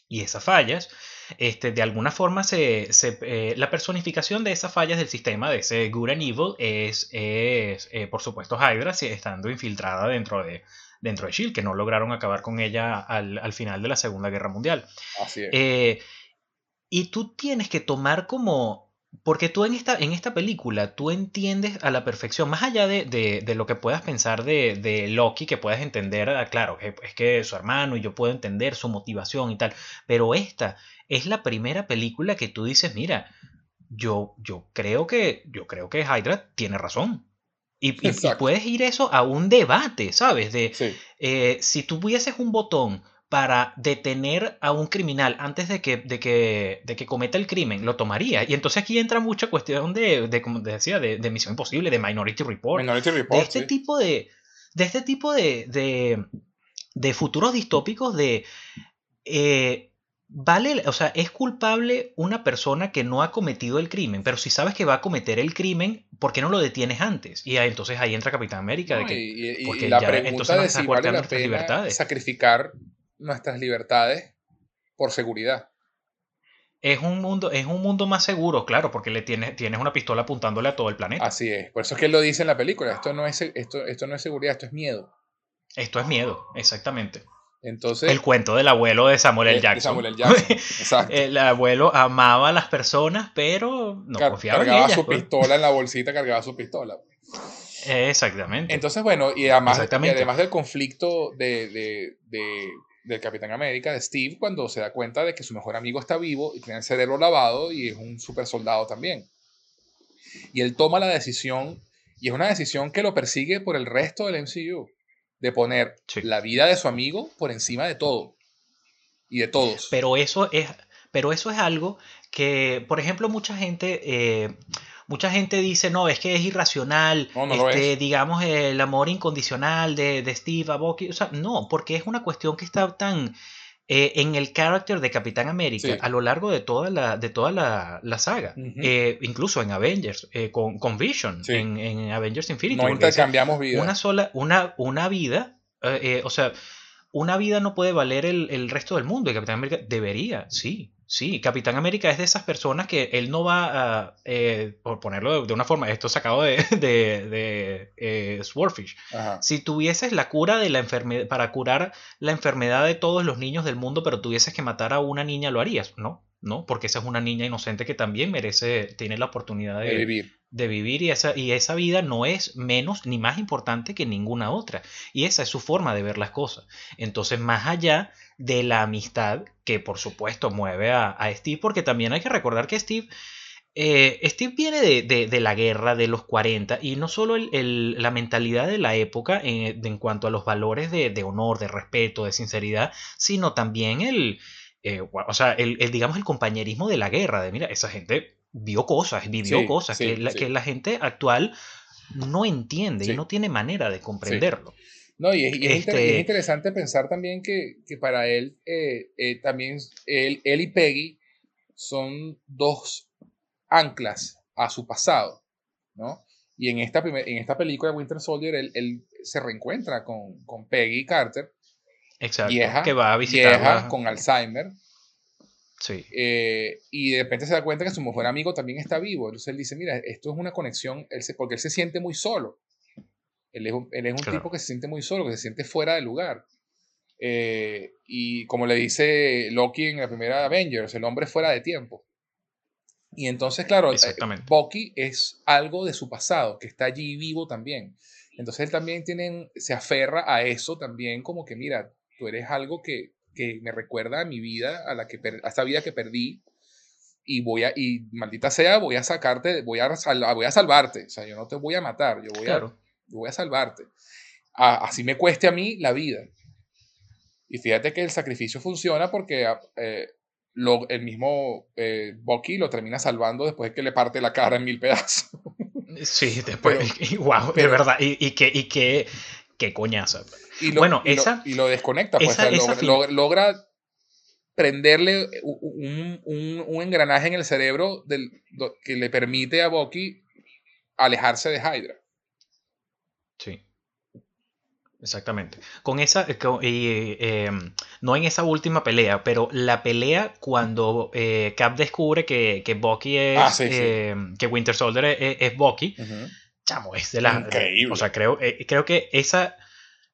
Y esas fallas este, de alguna forma se, eh, la personificación de esas fallas del sistema, de ese good and evil, es, es eh, por supuesto Hydra estando infiltrada dentro de, dentro de Shield, que no lograron acabar con ella al, final de la Segunda Guerra Mundial. Así es. Eh, y tú tienes que tomar como porque tú en esta, en esta película, tú entiendes a la perfección, más allá de, de, lo que puedas pensar de, de, Loki, que puedas entender, ah, claro, es que es su hermano y yo puedo entender su motivación y tal, pero esta es la primera película que tú dices, mira, yo, yo creo que yo creo que Hydra tiene razón. Y, puedes ir eso a un debate, ¿sabes? De eh, si tú tuvieses un botón para detener a un criminal antes de que, de que, de que cometa el crimen, lo tomaría. Y entonces aquí entra mucha cuestión de, de como decía, de, de, Misión Imposible, de Minority Report. Minority Report de este tipo de. De este tipo de. de, de futuros distópicos de. Eh, vale, o sea, es culpable una persona que no ha cometido el crimen, pero si sabes que va a cometer el crimen, ¿por qué no lo detienes antes? Y entonces ahí entra Capitán América. De que, y, porque la pregunta de si vale la pena sacrificar nuestras libertades por seguridad. Es un mundo, es un mundo más seguro, claro, porque le tienes, tienes una pistola apuntándole a todo el planeta. Así es. Por eso es que él lo dice en la película. Esto no es, esto, esto no es seguridad, esto es miedo. Esto es miedo, exactamente. Entonces, el cuento del abuelo de Samuel L. Jackson. Samuel L. Jackson. Exacto. el abuelo amaba a las personas, pero no confiaba en ellas. Cargaba su pues. pistola en la bolsita, cargaba su pistola. Exactamente. Entonces, bueno, y además, y además del conflicto de, de, de, del Capitán América, de Steve, cuando se da cuenta de que su mejor amigo está vivo y tiene el cerebro lavado y es un super soldado también. Y él toma la decisión, y es una decisión que lo persigue por el resto del MCU de poner la vida de su amigo por encima de todo y de todos. Pero eso es, pero eso es algo que, por ejemplo, mucha gente, eh, mucha gente dice, no, es que es irracional, este, digamos, el amor incondicional de, de Steve a Bucky. O sea, no, porque es una cuestión que está tan eh, en el carácter de Capitán América a lo largo de toda la, de toda la, saga. Eh, incluso en Avengers, eh, con, con, Vision, en, Avengers Infinity. No intercambiamos vida. Una sola, una, una vida, o sea, una vida no puede valer el, el, resto del mundo y Capitán América debería, sí. Sí, Capitán América es de esas personas que él no va a, eh, por ponerlo de, una forma, esto sacado de, de, de eh, Swordfish. Si tuvieses la cura de la enfermedad, para curar la enfermedad de todos los niños del mundo, pero tuvieses que matar a una niña, ¿lo harías? No, no, porque esa es una niña inocente que también merece, tiene la oportunidad de, vivir. De vivir y esa, y esa vida no es menos ni más importante que ninguna otra. Y esa es su forma de ver las cosas. Entonces, más allá de la amistad que por supuesto mueve a, Steve, porque también hay que recordar que Steve, eh, Steve viene de, la guerra de los 40 y no solo la mentalidad de la época en, cuanto a los valores de, honor, de respeto, de sinceridad, sino también el, eh, o sea, el, digamos, el compañerismo de la guerra, de mira, esa gente vio cosas, vivió cosas que, la, que la gente actual no entiende y no tiene manera de comprenderlo. No, y es, este interesante pensar también que, para él, eh, eh, también él, él, y Peggy son dos anclas a su pasado, ¿no? Y en esta, en esta película de Winter Soldier, él, se reencuentra con, con, Peggy Carter, Exacto, vieja, que va a visitarla. con Alzheimer. Sí. Eh, y de repente se da cuenta que su mejor amigo también está vivo. Entonces él dice, mira, esto es una conexión, él porque él se siente muy solo. Él es un, tipo que se siente muy solo, que se siente fuera de lugar. Eh, y como le dice Loki en la primera Avengers, el hombre fuera de tiempo. Y entonces, claro, eh, Bucky es algo de su pasado, que está allí vivo también. Entonces él también tiene, se aferra a eso también, como que, mira, tú eres algo que, que me recuerda a mi vida, a, la que a esta vida que perdí, y voy a, y maldita sea, voy a sacarte, voy a, voy a salvarte. O sea, yo no te voy a matar, yo voy a voy a salvarte. así me cueste a mí la vida. Y fíjate que el sacrificio funciona porque eh, lo, el mismo eh, Bucky lo termina salvando después de que le parte la cara en mil pedazos. Sí, después, wow, de verdad, y, y que, y que, qué coñazo. Y lo, bueno, y esa, lo, y lo desconecta, pues logra, prenderle un, un, un, engranaje en el cerebro del, que le permite a Bucky alejarse de Hydra. Sí. Exactamente. Con esa, eh, em, no en esa última pelea, pero la pelea cuando eh, Cap descubre que, que Bucky es, ah, em, que Winter Soldier es, Bucky, chamo, es de la... Increíble. o sea, creo, eh, creo que esa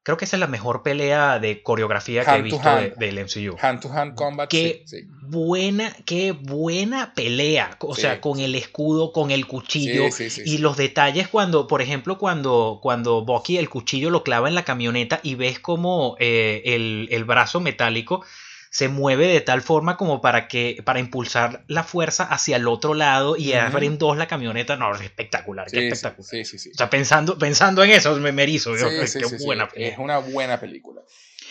Creo que esa es la mejor pelea de coreografía que he visto del MCU. Hand to hand combat. Qué buena, qué buena pelea. O sea, con el escudo, con el cuchillo. y los detalles cuando, por ejemplo, cuando, cuando Bucky el cuchillo lo clava en la camioneta y ves como eh, el, el brazo metálico se mueve de tal forma como para que para impulsar la fuerza hacia el otro lado y abrir dos la camioneta. No, es espectacular, espectacular. Sí, sí, sí. O sea, pensando, pensando en eso, me, me erizo. buena Es una buena película.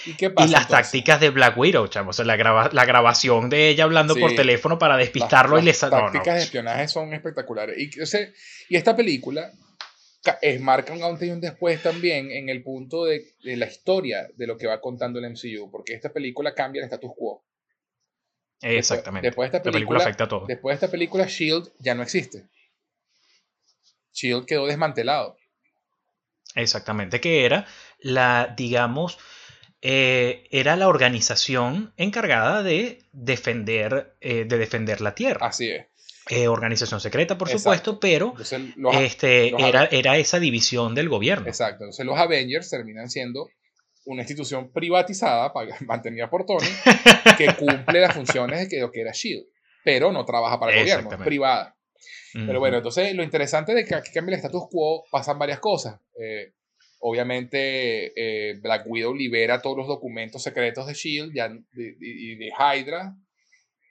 ¿Y, las tácticas de Black Widow, chamo. la, la grabación de ella hablando por teléfono para despistarlo y le Las tácticas de espionaje son espectaculares. Y, y esta película es, marca un antes y un después también en el punto de, de, la historia de lo que va contando el MCU, porque esta película cambia el status quo. Exactamente. Después, de esta película, afecta a todo. Después de esta película, Shield ya no existe. Shield quedó desmantelado. Exactamente, que era la, digamos, eh, era la organización encargada de defender, eh, de defender la Tierra. Así es. Eh, organización secreta, por supuesto, pero este, era, era esa división del gobierno. Exacto. Entonces los Avengers terminan siendo una institución privatizada, mantenida por Tony, que cumple las funciones de lo que era Shield, pero no trabaja para el gobierno, es privada. Pero bueno, entonces lo interesante de que aquí cambia el status quo, pasan varias cosas. Eh, obviamente, eh, Black Widow libera todos los documentos secretos de Shield y de, Hydra.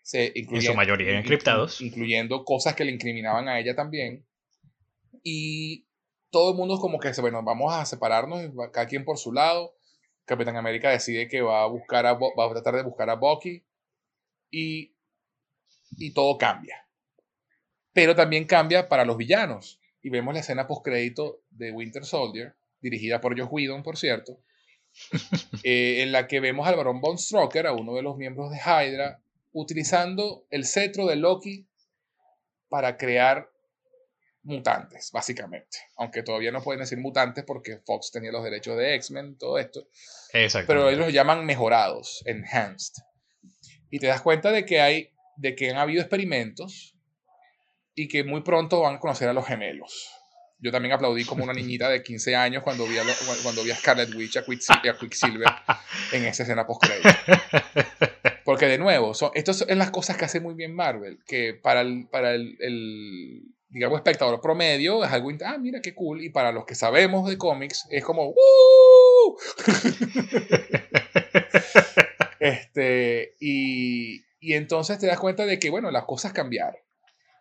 Se, en su mayoría encriptados. Incluyendo cosas que le incriminaban a ella también. Y todo el mundo como que, bueno, vamos a separarnos, cada quien por su lado. Capitán América decide que va a buscar a, va a tratar de buscar a Bucky y, y todo cambia. Pero también cambia para los villanos. Y vemos la escena post-crédito de Winter Soldier, dirigida por Josh Whedon, por cierto, eh, en la que vemos al barón Von Strucker, a uno de los miembros de Hydra, utilizando el cetro de Loki para crear mutantes, básicamente. Aunque todavía no pueden decir mutantes porque Fox tenía los derechos de X-Men, todo esto. Pero ellos los llaman mejorados, enhanced. Y te das cuenta de que hay, de que han habido experimentos y que muy pronto van a conocer a los gemelos. Yo también aplaudí como una niñita de 15 años cuando vi a, cuando vi a Scarlet Witch, a Quicksilver, en esa escena post Porque de nuevo, son, estas son las cosas que hace muy bien Marvel, que para el, para el digamos, espectador promedio, es algo, ah, mira qué cool, y para los que sabemos de cómics, es como, este, y, y entonces te das cuenta de que, bueno, las cosas cambiaron.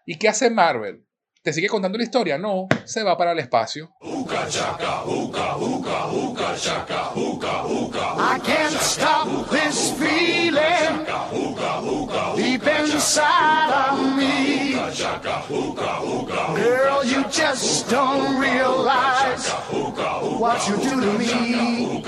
¿Y qué hace Marvel? ¿Te sigue contando la historia? No, se va para el espacio. I can't stop this feeling deep inside of me. Girl, you just don't realize what you do to me.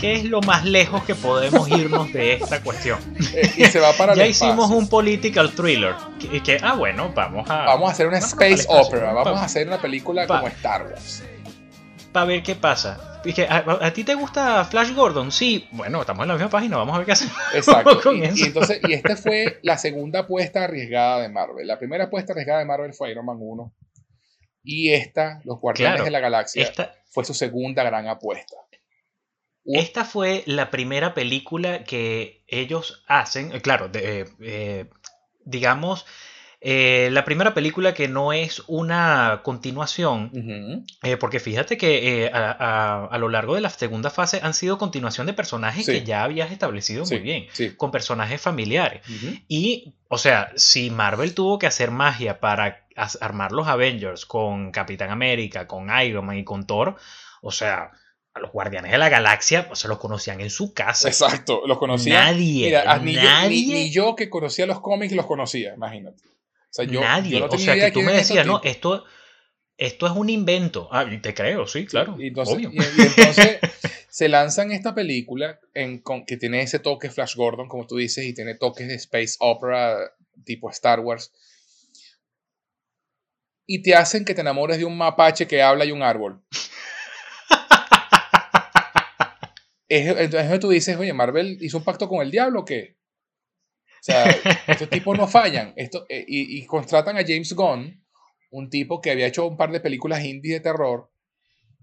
¿Qué es lo más lejos que podemos irnos de esta cuestión? Eh, y se va para Ya hicimos un political thriller. Que, ah, bueno, vamos a. Vamos a hacer una space opera. Vamos a hacer una película como Star Wars. Para ver qué pasa. ¿a, ti te gusta Flash Gordon? Sí. Bueno, estamos en la misma página, vamos a ver qué hacemos. Exacto. y, y, entonces, y esta fue la segunda apuesta arriesgada de Marvel. La primera apuesta arriesgada de Marvel fue Iron Man 1. Y esta, Los Guardianes de la Galaxia, fue su segunda gran apuesta. Esta fue la primera película que ellos hacen, eh, claro, eh, eh, digamos, la primera película que no es una continuación, porque fíjate que a, lo largo de la segunda fase han sido continuación de personajes que ya habías establecido muy bien, con personajes familiares. Y, o sea, si Marvel tuvo que hacer magia para armar los Avengers con Capitán América, con Iron Man y con Thor, o sea, a los Guardianes de la Galaxia pues, se los conocían en su casa. Exacto, los conocía. Nadie. ni, nadie yo, yo, que conocía los cómics los conocía, imagínate. Sea, yo, nadie. o sea, que tú me decías, no, esto, esto es un invento. Ah, te creo, sí, claro. y entonces, Y, entonces se lanzan esta película en, que tiene ese toque Flash Gordon, como tú dices, y tiene toques de space opera tipo Star Wars. Y te hacen que te enamores de un mapache que habla y un árbol. entonces tú dices, oye, Marvel hizo un pacto con el diablo, ¿o ¿qué? O sea, estos tipos no fallan. Esto, eh, y, contratan a James Gunn, un tipo que había hecho un par de películas indie de terror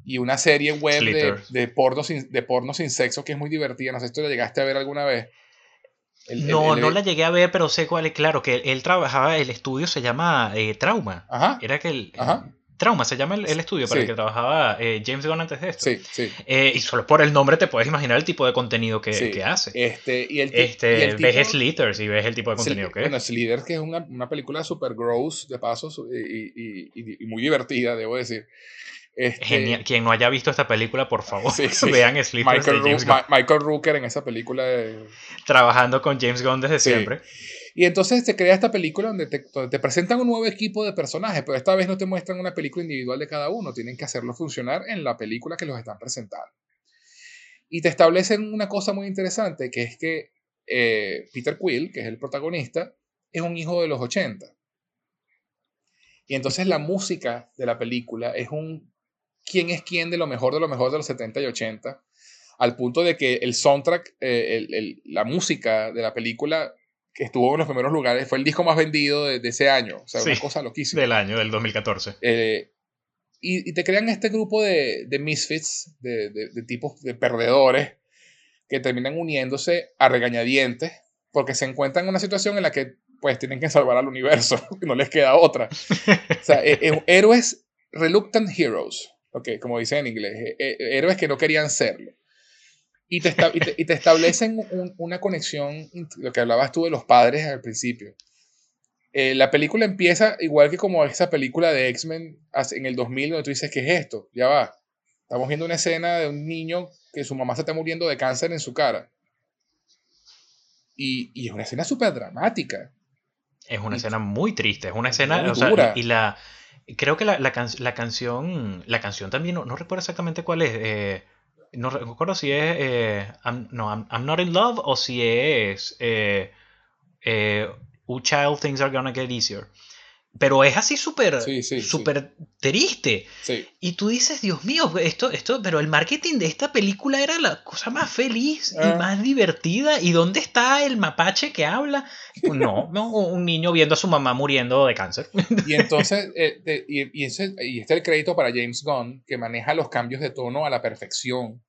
y una serie web de, de, porno sin, de porno sin sexo que es muy divertida. No sé si tú la llegaste a ver alguna vez. no, no la llegué a ver, pero sé cuál es. Claro, que él, trabajaba, el estudio se llama eh, Trauma. Ajá. Era que el, Ajá. Trauma se llama el, estudio para el que trabajaba eh, James Gunn antes de esto. Sí, sí. Eh, y solo por el nombre te puedes imaginar el tipo de contenido que, hace. Este, y el, este, ves Slithers y ves el tipo de contenido que es. Bueno, Slithers que es una, una película super gross, de pasos, y, y, muy divertida, debo decir. Este... Genial. Quien no haya visto esta película, por favor, vean Slithers Michael, Michael Rooker en esa película. Trabajando con James Gunn desde siempre. Y entonces te crea esta película donde te, presentan un nuevo equipo de personajes, pero esta vez no te muestran una película individual de cada uno, tienen que hacerlo funcionar en la película que los están presentando. Y te establecen una cosa muy interesante, que es que eh, Peter Quill, que es el protagonista, es un hijo de los 80. Y entonces la música de la película es un quién es quién de lo mejor de lo mejor de los 70 y 80, al punto de que el soundtrack, eh, la música de la película que estuvo en los primeros lugares, fue el disco más vendido de, ese año. O sea, una cosa loquísima. Del año, del 2014. Eh, y, te crean este grupo de, de misfits, de, de, tipos de perdedores, que terminan uniéndose a regañadientes, porque se encuentran en una situación en la que pues tienen que salvar al universo, no les queda otra. O sea, eh, eh, héroes, reluctant heroes, okay, como dicen en inglés, héroes que no querían serlo. Y te, y te, establecen una conexión, lo que hablabas tú de los padres al principio. Eh, la película empieza igual que como esa película de X-Men en el 2000, donde tú dices, ¿qué es esto? Ya va. Estamos viendo una escena de un niño que su mamá se está muriendo de cáncer en su cara. Y, y es una escena súper dramática. Es una escena muy triste, es una escena... O sea, y, la... Creo que la, la, la, canción... La canción también, no, no recuerdo exactamente cuál es. Eh, no recuerdo si es eh, I'm, no, I'm, Not in Love o si es eh, eh, Child Things Are Gonna Get Easier. Pero es así súper súper triste. Y tú dices, Dios mío, esto, esto, pero el marketing de esta película era la cosa más feliz y ah. más divertida. ¿Y dónde está el mapache que habla? No, un niño viendo a su mamá muriendo de cáncer. Y entonces, eh, y, y, ese, y este es el crédito para James Gunn, que maneja los cambios de tono a la perfección.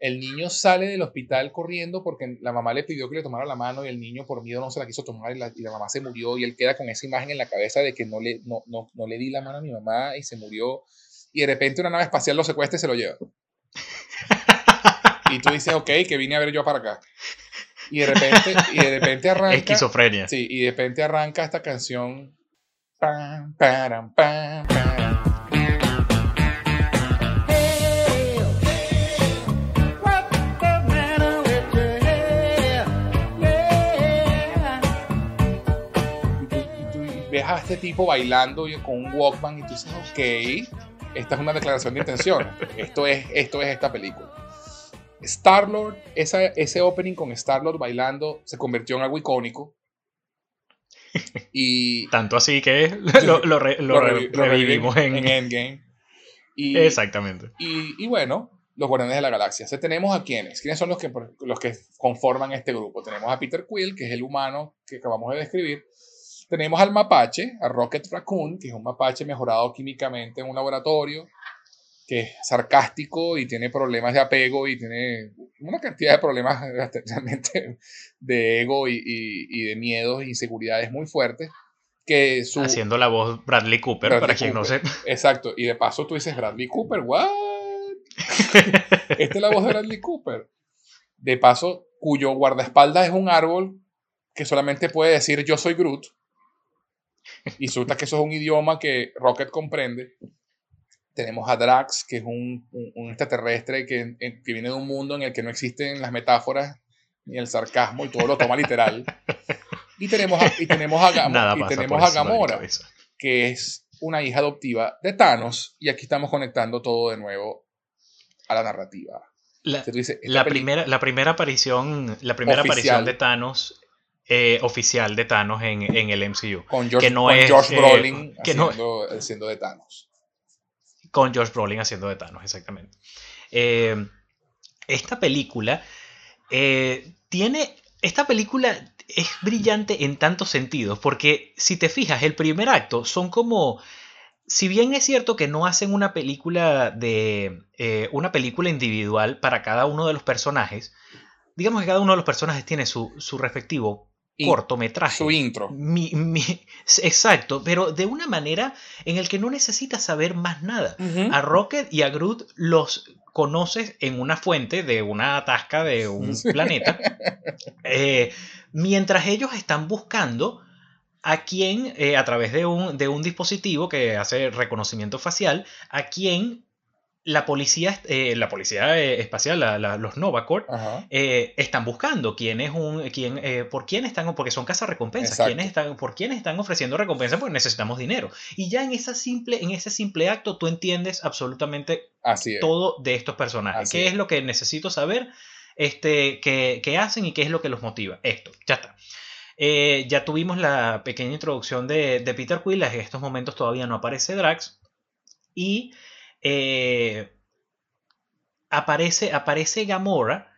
El niño sale del hospital corriendo porque la mamá le pidió que le tomara la mano y el niño por miedo no se la quiso tomar y la, mamá se murió y él queda con esa imagen en la cabeza de que no le, no, no, no le di la mano a mi mamá y se murió y de repente una nave espacial lo secuestra y se lo lleva. y tú dices, ok, que vine a ver yo para acá. Y de repente, y de repente arranca... Esquizofrenia. Sí, y de repente arranca esta canción... Pam, pam, pam, a este tipo bailando con un Walkman y tú dices, ok, esta es una declaración de intención. Esto es, esto es esta película. Star-Lord, ese opening con Star-Lord bailando se convirtió en algo icónico. Y, Tanto así que lo, revivimos en, Endgame. Y, Exactamente. Y, bueno, los Guardianes de la Galaxia. tenemos a quiénes. ¿Quiénes son los que, los que conforman este grupo? Tenemos a Peter Quill, que es el humano que acabamos de describir. Tenemos al mapache, a Rocket Raccoon, que es un mapache mejorado químicamente en un laboratorio, que es sarcástico y tiene problemas de apego y tiene una cantidad de problemas realmente de ego y, de miedos e inseguridades muy fuertes. Que Haciendo la voz Bradley Cooper, para quien no sepa. Exacto, y de paso tú dices Bradley Cooper, ¿what? Esta es la voz de Bradley Cooper. De paso, cuyo guardaespaldas es un árbol que solamente puede decir yo soy Groot. Y resulta que eso es un idioma que Rocket comprende. Tenemos a Drax, que es un, un, extraterrestre que, que, viene de un mundo en el que no existen las metáforas ni el sarcasmo y todo lo toma literal. Y tenemos a, y tenemos a, y tenemos a Gamora, que es una hija adoptiva de Thanos. Y aquí estamos conectando todo de nuevo a la narrativa. La, la primera, la primera aparición, la primera aparición de Thanos eh, oficial de Thanos en, el MCU. Con George, que no es, Josh eh, Brolin haciendo, de Thanos. Con George Brolin haciendo de Thanos, exactamente. Eh, esta película tiene. Esta película es brillante en tantos sentidos, porque si te fijas, el primer acto son como. Si bien es cierto que no hacen una película de. una película individual para cada uno de los personajes, digamos que cada uno de los personajes tiene su, su respectivo cortometraje. Su intro. exacto, pero de una manera en el que no necesitas saber más nada. A Rocket y a Groot los conoces en una fuente de una tasca de un planeta, eh, mientras ellos están buscando a quien, eh, a través de un, de un dispositivo que hace reconocimiento facial, a quien la policía, eh, la policía eh, espacial, los Novacorp, eh, están buscando quién es un, quién, por quién están, porque son casas recompensas, están, por quién están ofreciendo recompensas, porque necesitamos dinero. Y ya en, esa simple, en ese simple acto tú entiendes absolutamente todo de estos personajes. ¿Qué es. lo que necesito saber? Este, qué, hacen y qué es lo que los motiva. Esto, ya está. ya tuvimos la pequeña introducción de, de Peter Quill, en estos momentos todavía no aparece Drax. Y eh, aparece, aparece Gamora,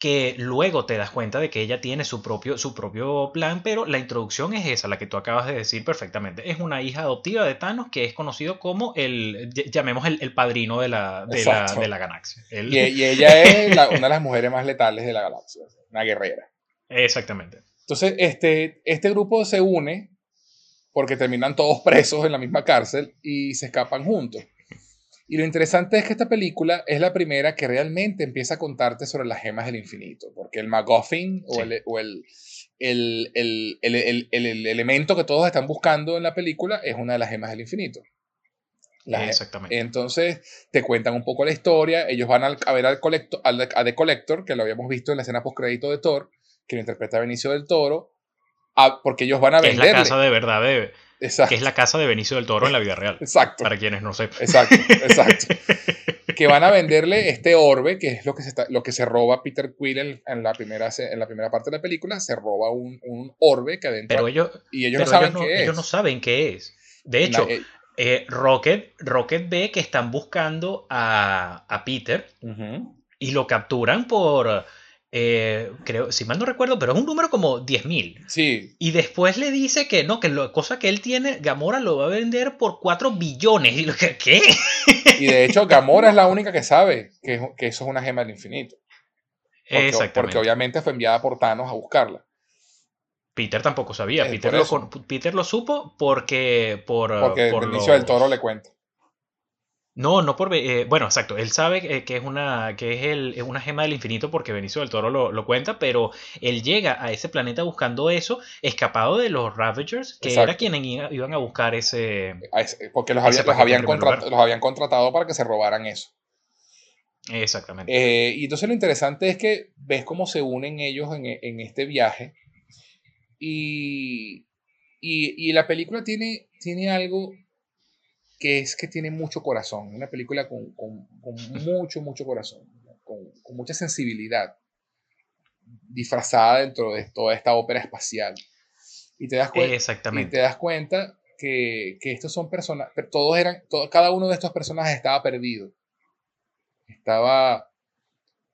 que luego te das cuenta de que ella tiene su propio, su propio plan, pero la introducción es esa, la que tú acabas de decir perfectamente. Es una hija adoptiva de Thanos que es conocido como el, llamemos el, padrino de la, de la, galaxia. Y, ella es una de las mujeres más letales de la galaxia, una guerrera. Exactamente. Entonces, este, este grupo se une porque terminan todos presos en la misma cárcel y se escapan juntos. Y lo interesante es que esta película es la primera que realmente empieza a contarte sobre las gemas del infinito, porque el MacGuffin o, el, o el, el, el, elemento que todos están buscando en la película es una de las gemas del infinito. Exactamente. Entonces te cuentan un poco la historia, ellos van a, ver al, colector, al a The Collector, que lo habíamos visto en la escena post-crédito de Thor, que lo interpreta Benicio del Toro, porque ellos van a venderle. Es la casa de verdad, Que es la casa de Benicio del Toro en la vida real. Exacto. Para quienes no sepan. Exacto, exacto. que van a venderle este orbe, que es lo que se, lo que se roba Peter Quill en, la primera, en la primera parte de la película. Se roba un, un orbe que adentro. Pero ellos, y ellos no saben qué es. Ellos no saben qué es. De hecho, eh, eh, Rocket, Rocket ve que están buscando a, a Peter y lo capturan por eh, creo, si mal no recuerdo, pero es un número como 10.000. Sí. Y después le dice que no, que la cosa que él tiene, Gamora lo va a vender por 4 billones. Y lo que, ¿qué? Y de hecho, Gamora es la única que sabe que, eso es una gema del infinito. Porque, porque obviamente fue enviada por Thanos a buscarla. Peter tampoco sabía. Eh, Peter, lo, Peter, lo, supo porque. Por, porque por Benicio del Toro le cuenta. No, no por... Eh, bueno, exacto. Él sabe que es una, que es, el, una gema del infinito porque Benicio del Toro lo, cuenta, pero él llega a ese planeta buscando eso, escapado de los Ravagers, que era quienes iban a buscar ese... Porque los, habían los habían contratado para que se robaran eso. Exactamente. Eh, y entonces lo interesante es que ves cómo se unen ellos en, este viaje. Y, y, y, la película tiene, tiene algo que es que tiene mucho corazón, una película con, con, mucho, mucho corazón, con, mucha sensibilidad, disfrazada dentro de toda esta ópera espacial. Y te das, Exactamente. Y te das cuenta que, que estos son personas, todos eran, cada uno de estos personajes estaba perdido. Estaba,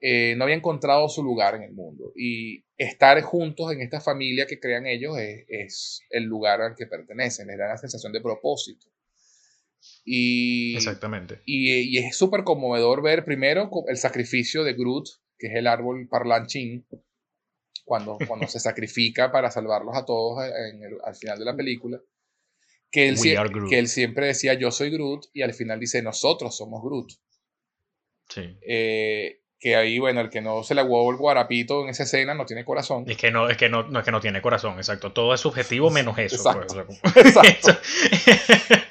eh, no había encontrado su lugar en el mundo. Y estar juntos en esta familia que crean ellos es, es el lugar al que pertenecen, les da la sensación de propósito. Y, Exactamente. Y, es súper conmovedor ver primero el sacrificio de Groot, que es el árbol parlanchín, cuando, cuando se sacrifica para salvarlos a todos al final de la película. Que él, que él siempre decía yo soy Groot y al final dice nosotros somos Groot. Sí. Eh, que ahí, bueno, el que no se le huevo el guarapito en esa escena no tiene corazón. Es que no, es que no, no es que no tiene corazón, exacto. Todo es subjetivo menos eso. Pues, exacto.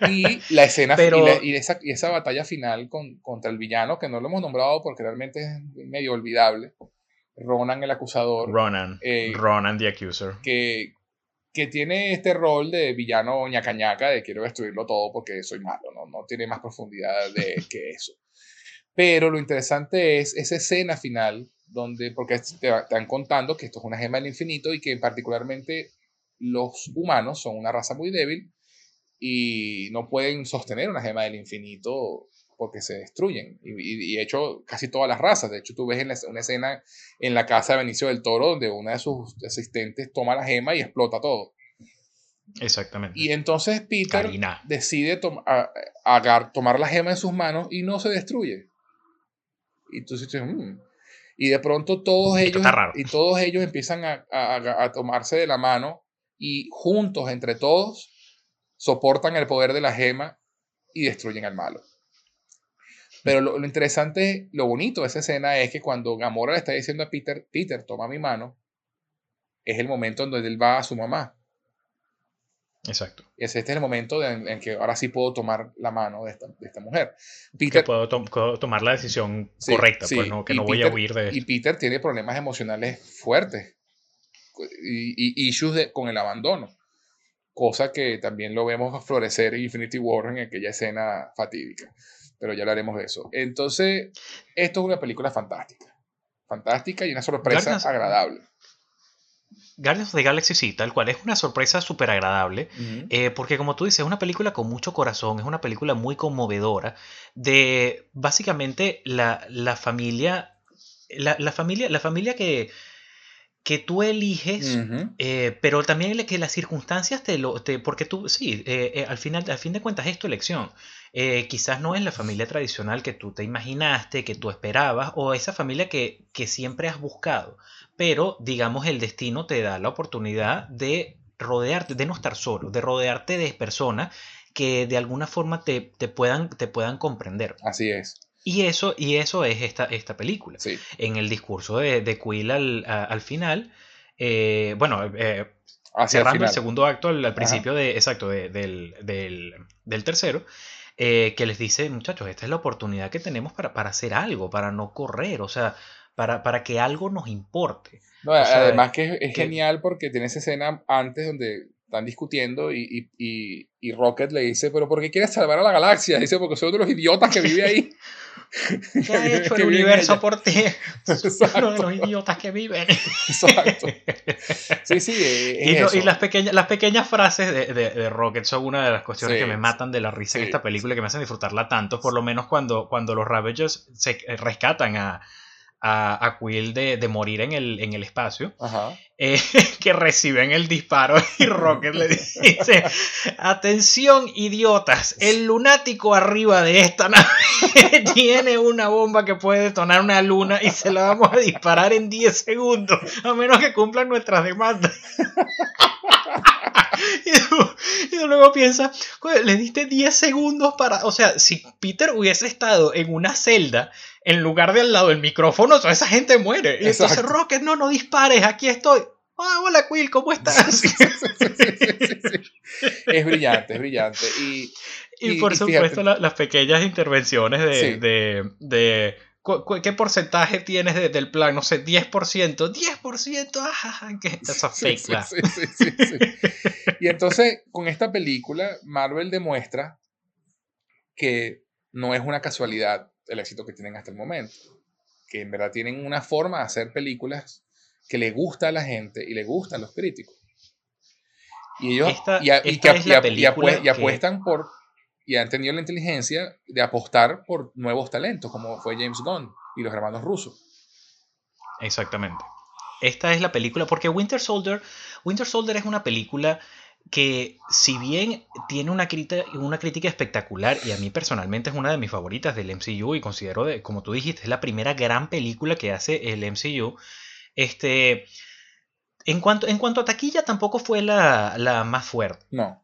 y la escena y, esa, y, esa, batalla final con, contra el villano, que no lo hemos nombrado porque realmente es medio olvidable. Ronan el acusador. Ronan. Eh, Ronan the accuser. Que, que tiene este rol de villano ñaca ñaca, de quiero destruirlo todo porque soy malo, no, no tiene más profundidad de, que eso. Pero lo interesante es esa escena final, donde, porque te están contando que esto es una gema del infinito y que particularmente los humanos son una raza muy débil y no pueden sostener una gema del infinito porque se destruyen. Y, de hecho, casi todas las razas. De hecho, tú ves en una escena en la casa de Benicio del Toro donde una de sus asistentes toma la gema y explota todo. Exactamente. Y entonces Peter decide tomar la gema en sus manos y no se destruye. Y entonces, mm". Y de pronto todos ellos, y todos ellos empiezan a, a, tomarse de la mano y juntos, entre todos, soportan el poder de la gema y destruyen al malo. Pero lo, lo, interesante, lo bonito de esa escena es que cuando Gamora le está diciendo a Peter, Peter, toma mi mano, es el momento en donde él va a su mamá. Exacto. Y ese este es el momento en, que ahora sí puedo tomar la mano de esta, de esta mujer. Peter, que puedo, tomar la decisión correcta, pues no, que no voy a huir de... Y Peter tiene problemas emocionales fuertes y, issues con el abandono. Cosa que también lo vemos florecer en Infinity War en aquella escena fatídica. Pero ya hablaremos de eso. Entonces, esto es una película fantástica. Fantástica y una sorpresa agradable. Guardians of the Galaxy sí, tal cual, es una sorpresa súper agradable, eh, porque como tú dices, es una película con mucho corazón, es una película muy conmovedora, de básicamente la, la familia, la, familia, la familia que, que tú eliges, eh, pero también que las circunstancias te lo... Te, porque tú, sí, eh, al, final, al fin de cuentas es tu elección. Quizás no es la familia tradicional que tú te imaginaste, que tú esperabas, o esa familia que, que siempre has buscado pero digamos el destino te da la oportunidad de rodearte, de no estar solo, de rodearte de personas que de alguna forma te, puedan, te puedan comprender. Así es. Y eso, y eso es esta, esta película. En el discurso de, de Quill al, final, eh, bueno, eh, cerrando el, segundo acto al, principio de, exacto, del, del, tercero, eh, que les dice, muchachos, esta es la oportunidad que tenemos para, para hacer algo, para no correr, o sea, para, para que algo nos importe. además que es, genial porque tiene esa escena antes donde están discutiendo y, y, y, Rocket le dice, pero ¿por qué quieres salvar a la galaxia? Dice, porque soy uno de los idiotas que vive ahí. ¿Qué ha hecho el universo por ti? Uno de los idiotas que viven. Exacto. Sí, sí. y, las, pequeñas, las pequeñas frases de, de, Rocket son una de las cuestiones que me matan de la risa en esta película, que me hacen disfrutarla tanto, por lo menos cuando, cuando los Ravagers se rescatan a, a, Quill de, morir en el, en el espacio, eh, que reciben el disparo y Rocket le dice, atención idiotas, el lunático arriba de esta nave tiene una bomba que puede detonar una luna y se la vamos a disparar en 10 segundos, a menos que cumplan nuestras demandas. Y, luego piensa, le diste 10 segundos para. O sea, si Peter hubiese estado en una celda en lugar de al lado del micrófono, toda esa gente muere. Y entonces, Rocket, no, no dispares, aquí estoy. Ah, hola Quill, ¿cómo estás? es brillante, es brillante. Y, y, por supuesto las pequeñas intervenciones de, de, ¿Qué porcentaje tienes del plan? No sé, 10%. 10%, ah, que esa. Sí, sí, sí, y entonces, con esta película, Marvel demuestra que no es una casualidad el éxito que tienen hasta el momento. Que en verdad tienen una forma de hacer películas que le gusta a la gente y le gustan a los críticos. Y ellos y, apuestan por y han tenido la inteligencia de apostar por nuevos talentos, como fue James Gunn y los hermanos rusos. Exactamente. Esta es la película, porque Winter Soldier, Winter Soldier es una película que si bien tiene una crítica, una crítica espectacular y a mí personalmente es una de mis favoritas del MCU y considero, de, como tú dijiste, es la primera gran película que hace el MCU, este, en, cuanto, en cuanto a taquilla tampoco fue la, la más fuerte. No.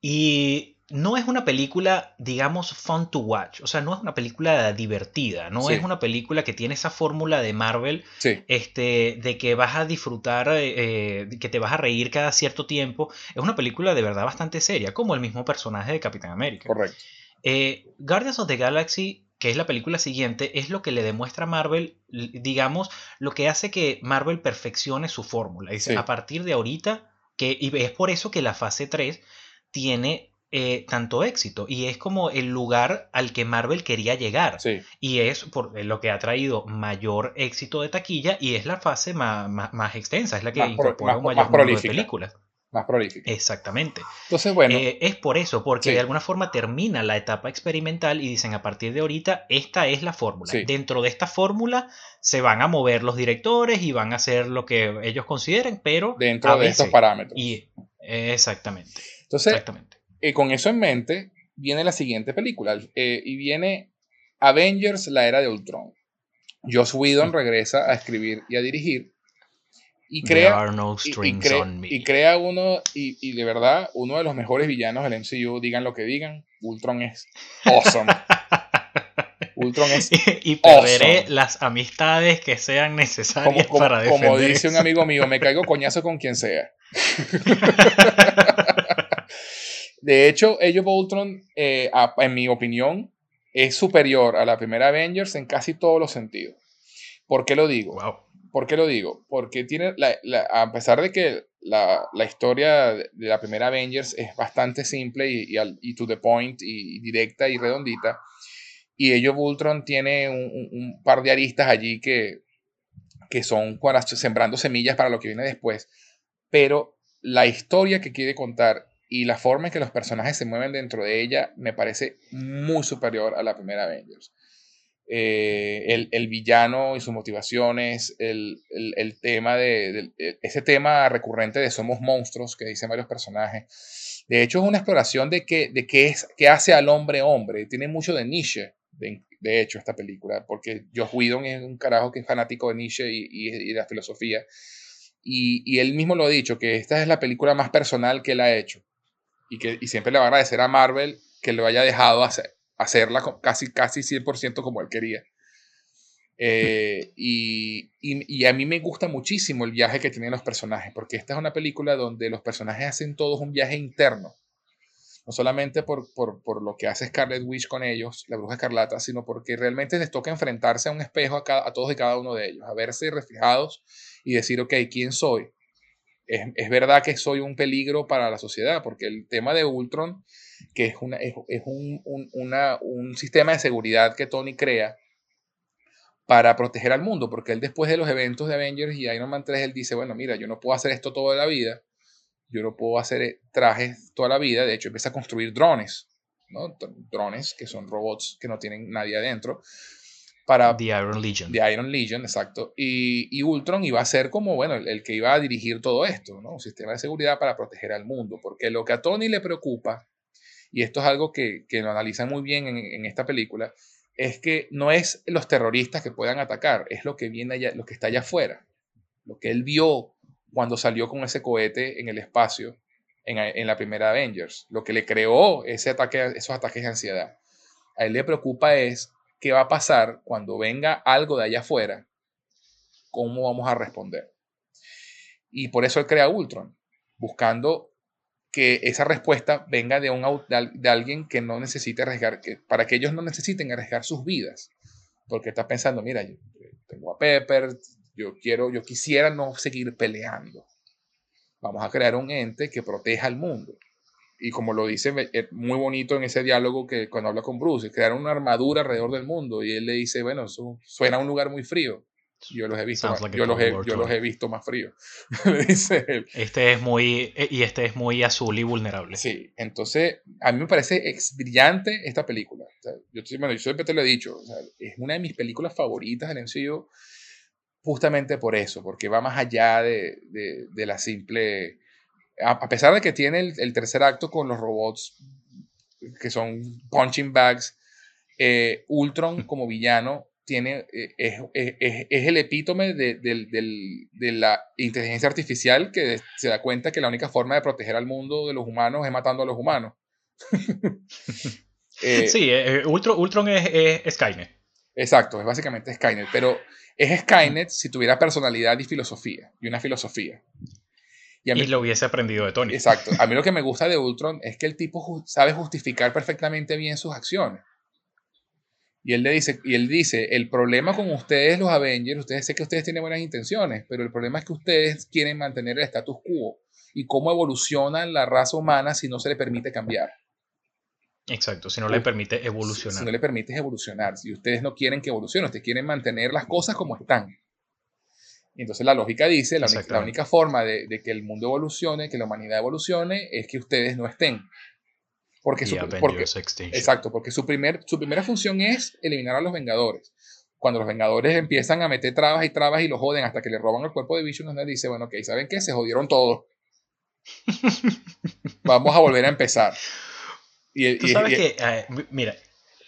Y no es una película, digamos, fun to watch. O sea, no es una película divertida. No es una película que tiene esa fórmula de Marvel este, de que vas a disfrutar, eh, eh, que te vas a reír cada cierto tiempo. Es una película de verdad bastante seria, como el mismo personaje de Capitán América. Correcto. Eh, Guardians of the Galaxy, que es la película siguiente, es lo que le demuestra a Marvel, digamos, lo que hace que Marvel perfeccione su fórmula. Dice, a partir de ahorita, que, y es por eso que la fase 3 tiene eh, tanto éxito y es como el lugar al que Marvel quería llegar y es por lo que ha traído mayor éxito de taquilla y es la fase más, más, extensa, es la que incorpora un mayor número de películas. Más prolífica. Exactamente. Entonces, bueno. Eh, es por eso, porque de alguna forma termina la etapa experimental y dicen a partir de ahorita, esta es la fórmula. Dentro de esta fórmula se van a mover los directores y van a hacer lo que ellos consideren, pero... Dentro de estos parámetros. Y, exactamente. Entonces, exactamente. Y con eso en mente, viene la siguiente película. Eh, y viene Avengers, la era de Ultron. Joss Whedon regresa a escribir y a dirigir. Y crea, y, crea uno, y, de verdad, uno de los mejores villanos del MCU, digan lo que digan, Ultron es awesome. Ultron es Y perderé las amistades que sean necesarias para defender. Como dice un amigo mío, me caigo coñazo con quien sea. de hecho, ellos Ultron, eh, en mi opinión, es superior a la primera Avengers en casi todos los sentidos. ¿Por qué lo digo? ¿Por qué lo digo? Porque tiene, a pesar de que la, historia de la primera Avengers es bastante simple y, to the point y, directa y redondita, y ello Ultron tiene un, par de aristas allí que, que son sembrando semillas para lo que viene después, pero la historia que quiere contar y la forma en que los personajes se mueven dentro de ella me parece muy superior a la primera Avengers. Eh, el, villano y sus motivaciones, el, tema de, ese tema recurrente de somos monstruos que dicen varios personajes. De hecho, es una exploración de qué, de qué, es, qué hace al hombre hombre. Tiene mucho de Nietzsche, de, hecho, esta película, porque Josh Whedon es un carajo que es fanático de Nietzsche y, y, de la filosofía. Y, y, él mismo lo ha dicho, que esta es la película más personal que él ha hecho y que siempre le va a agradecer a Marvel que lo haya dejado hacer, hacerla casi, casi 100% como él quería. Eh, y, y, a mí me gusta muchísimo el viaje que tienen los personajes, porque esta es una película donde los personajes hacen todos un viaje interno. No solamente por, por, por lo que hace Scarlet Witch con ellos, la bruja escarlata, sino porque realmente les toca enfrentarse a un espejo a, cada, a todos y cada uno de ellos, a verse reflejados y decir, ok, ¿quién soy? Es, verdad que soy un peligro para la sociedad, porque el tema de Ultron, que es, una, es, un, un, sistema de seguridad que Tony crea para proteger al mundo, porque él después de los eventos de Avengers y Iron Man 3, él dice, bueno, mira, yo no puedo hacer esto toda la vida, yo no puedo hacer eh, trajes toda la vida, de hecho empieza a construir drones, ¿no? drones que son robots que no tienen nadie adentro, para... The Iron Legion. The Iron Legion, exacto. Y, y Ultron iba a ser como, bueno, el, que iba a dirigir todo esto, ¿no? Un sistema de seguridad para proteger al mundo. Porque lo que a Tony le preocupa, y esto es algo que, que lo analizan muy bien en, en, esta película, es que no es los terroristas que puedan atacar, es lo que viene allá, lo que está allá afuera. Lo que él vio cuando salió con ese cohete en el espacio en, en la primera Avengers. Lo que le creó ese ataque, esos ataques de ansiedad. A él le preocupa es qué va a pasar cuando venga algo de allá afuera, cómo vamos a responder. Y por eso él crea Ultron, buscando que esa respuesta venga de, un, de alguien que no necesite arriesgar, que, para que ellos no necesiten arriesgar sus vidas. Porque está pensando, mira, yo tengo a Pepper, yo quiero, yo quisiera no seguir peleando. Vamos a crear un ente que proteja al mundo y como lo dice eh, muy bonito en ese diálogo que cuando habla con Bruce, crear una armadura alrededor del mundo y él le dice, bueno, eso suena a un lugar muy frío. Yo los he visto, más, yo, los he, yo los he, visto más fríos. dice él. Este es muy, eh, y este es muy azul y vulnerable. Sí, entonces a mí me parece ex brillante esta película. yo, bueno, yo siempre te lo he dicho, es una de mis películas favoritas en MCU justamente por eso, porque va más allá de, de, de la simple a, pesar de que tiene el, tercer acto con los robots que son punching bags, eh, Ultron como villano tiene, eh, es, el epítome de, la inteligencia artificial que se da cuenta que la única forma de proteger al mundo de los humanos es matando a los humanos. Eh, sí, Ultron, Ultron es, Skynet. Exacto, es básicamente Skynet, pero es Skynet si tuviera personalidad y filosofía, y una filosofía. Y, lo hubiese aprendido de Tony. Exacto. A mí lo que me gusta de Ultron es que el tipo sabe justificar perfectamente bien sus acciones. Y él le dice, y él dice, el problema con ustedes los Avengers, ustedes sé que ustedes tienen buenas intenciones, pero el problema es que ustedes quieren mantener el status quo y cómo evoluciona la raza humana si no se le permite cambiar. Exacto, si no le permite evolucionar. Si no le permite evolucionar, si ustedes no quieren que evolucione, ustedes quieren mantener las cosas como están. Y entonces la lógica dice, la, única, la única forma de, que el mundo evolucione, que la humanidad evolucione, es que ustedes no estén. Porque, su, exacto, porque su, primer, su primera función es eliminar a los Vengadores. Cuando los Vengadores empiezan a meter trabas y trabas y lo joden hasta que le roban el cuerpo de Vision, nos dice, bueno, ok, ¿saben qué? Se jodieron todos. Vamos a volver a empezar. Y, Tú sabes que, mira,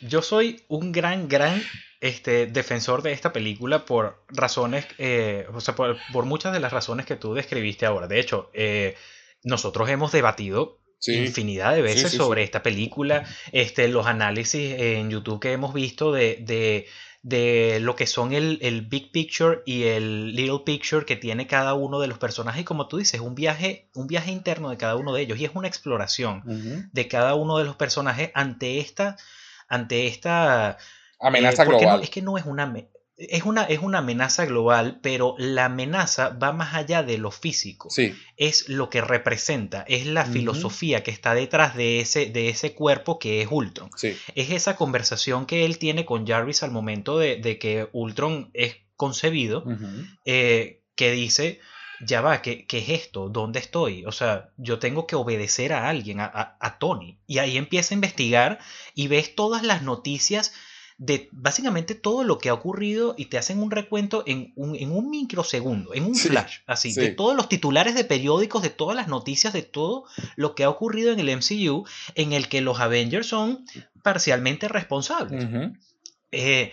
yo soy un gran, gran este, defensor de esta película por razones, eh, o sea, por, muchas de las razones que tú describiste ahora. De hecho, eh, nosotros hemos debatido infinidad de veces sobre esta película, este, los análisis en YouTube que hemos visto de, de, de lo que son el, el, big picture y el little picture que tiene cada uno de los personajes. Y como tú dices, un viaje, un viaje interno de cada uno de ellos. Y es una exploración de cada uno de los personajes ante esta, ante esta amenaza eh, global. es que no es una, es una, es una amenaza global, pero la amenaza va más allá de lo físico. Sí. Es lo que representa, es la filosofía que está detrás de ese, de ese cuerpo que es Ultron. Sí. Es esa conversación que él tiene con Jarvis al momento de, que Ultron es concebido, eh, que dice, ya va, ¿qué, ¿qué, es esto? ¿Dónde estoy? O sea, yo tengo que obedecer a alguien, a, a Tony. Y ahí empieza a investigar y ves todas las noticias de básicamente todo lo que ha ocurrido y te hacen un recuento en un, en un microsegundo, en un flash, así, de todos los titulares de periódicos, de todas las noticias, de todo lo que ha ocurrido en el MCU, en el que los Avengers son parcialmente responsables. Eh,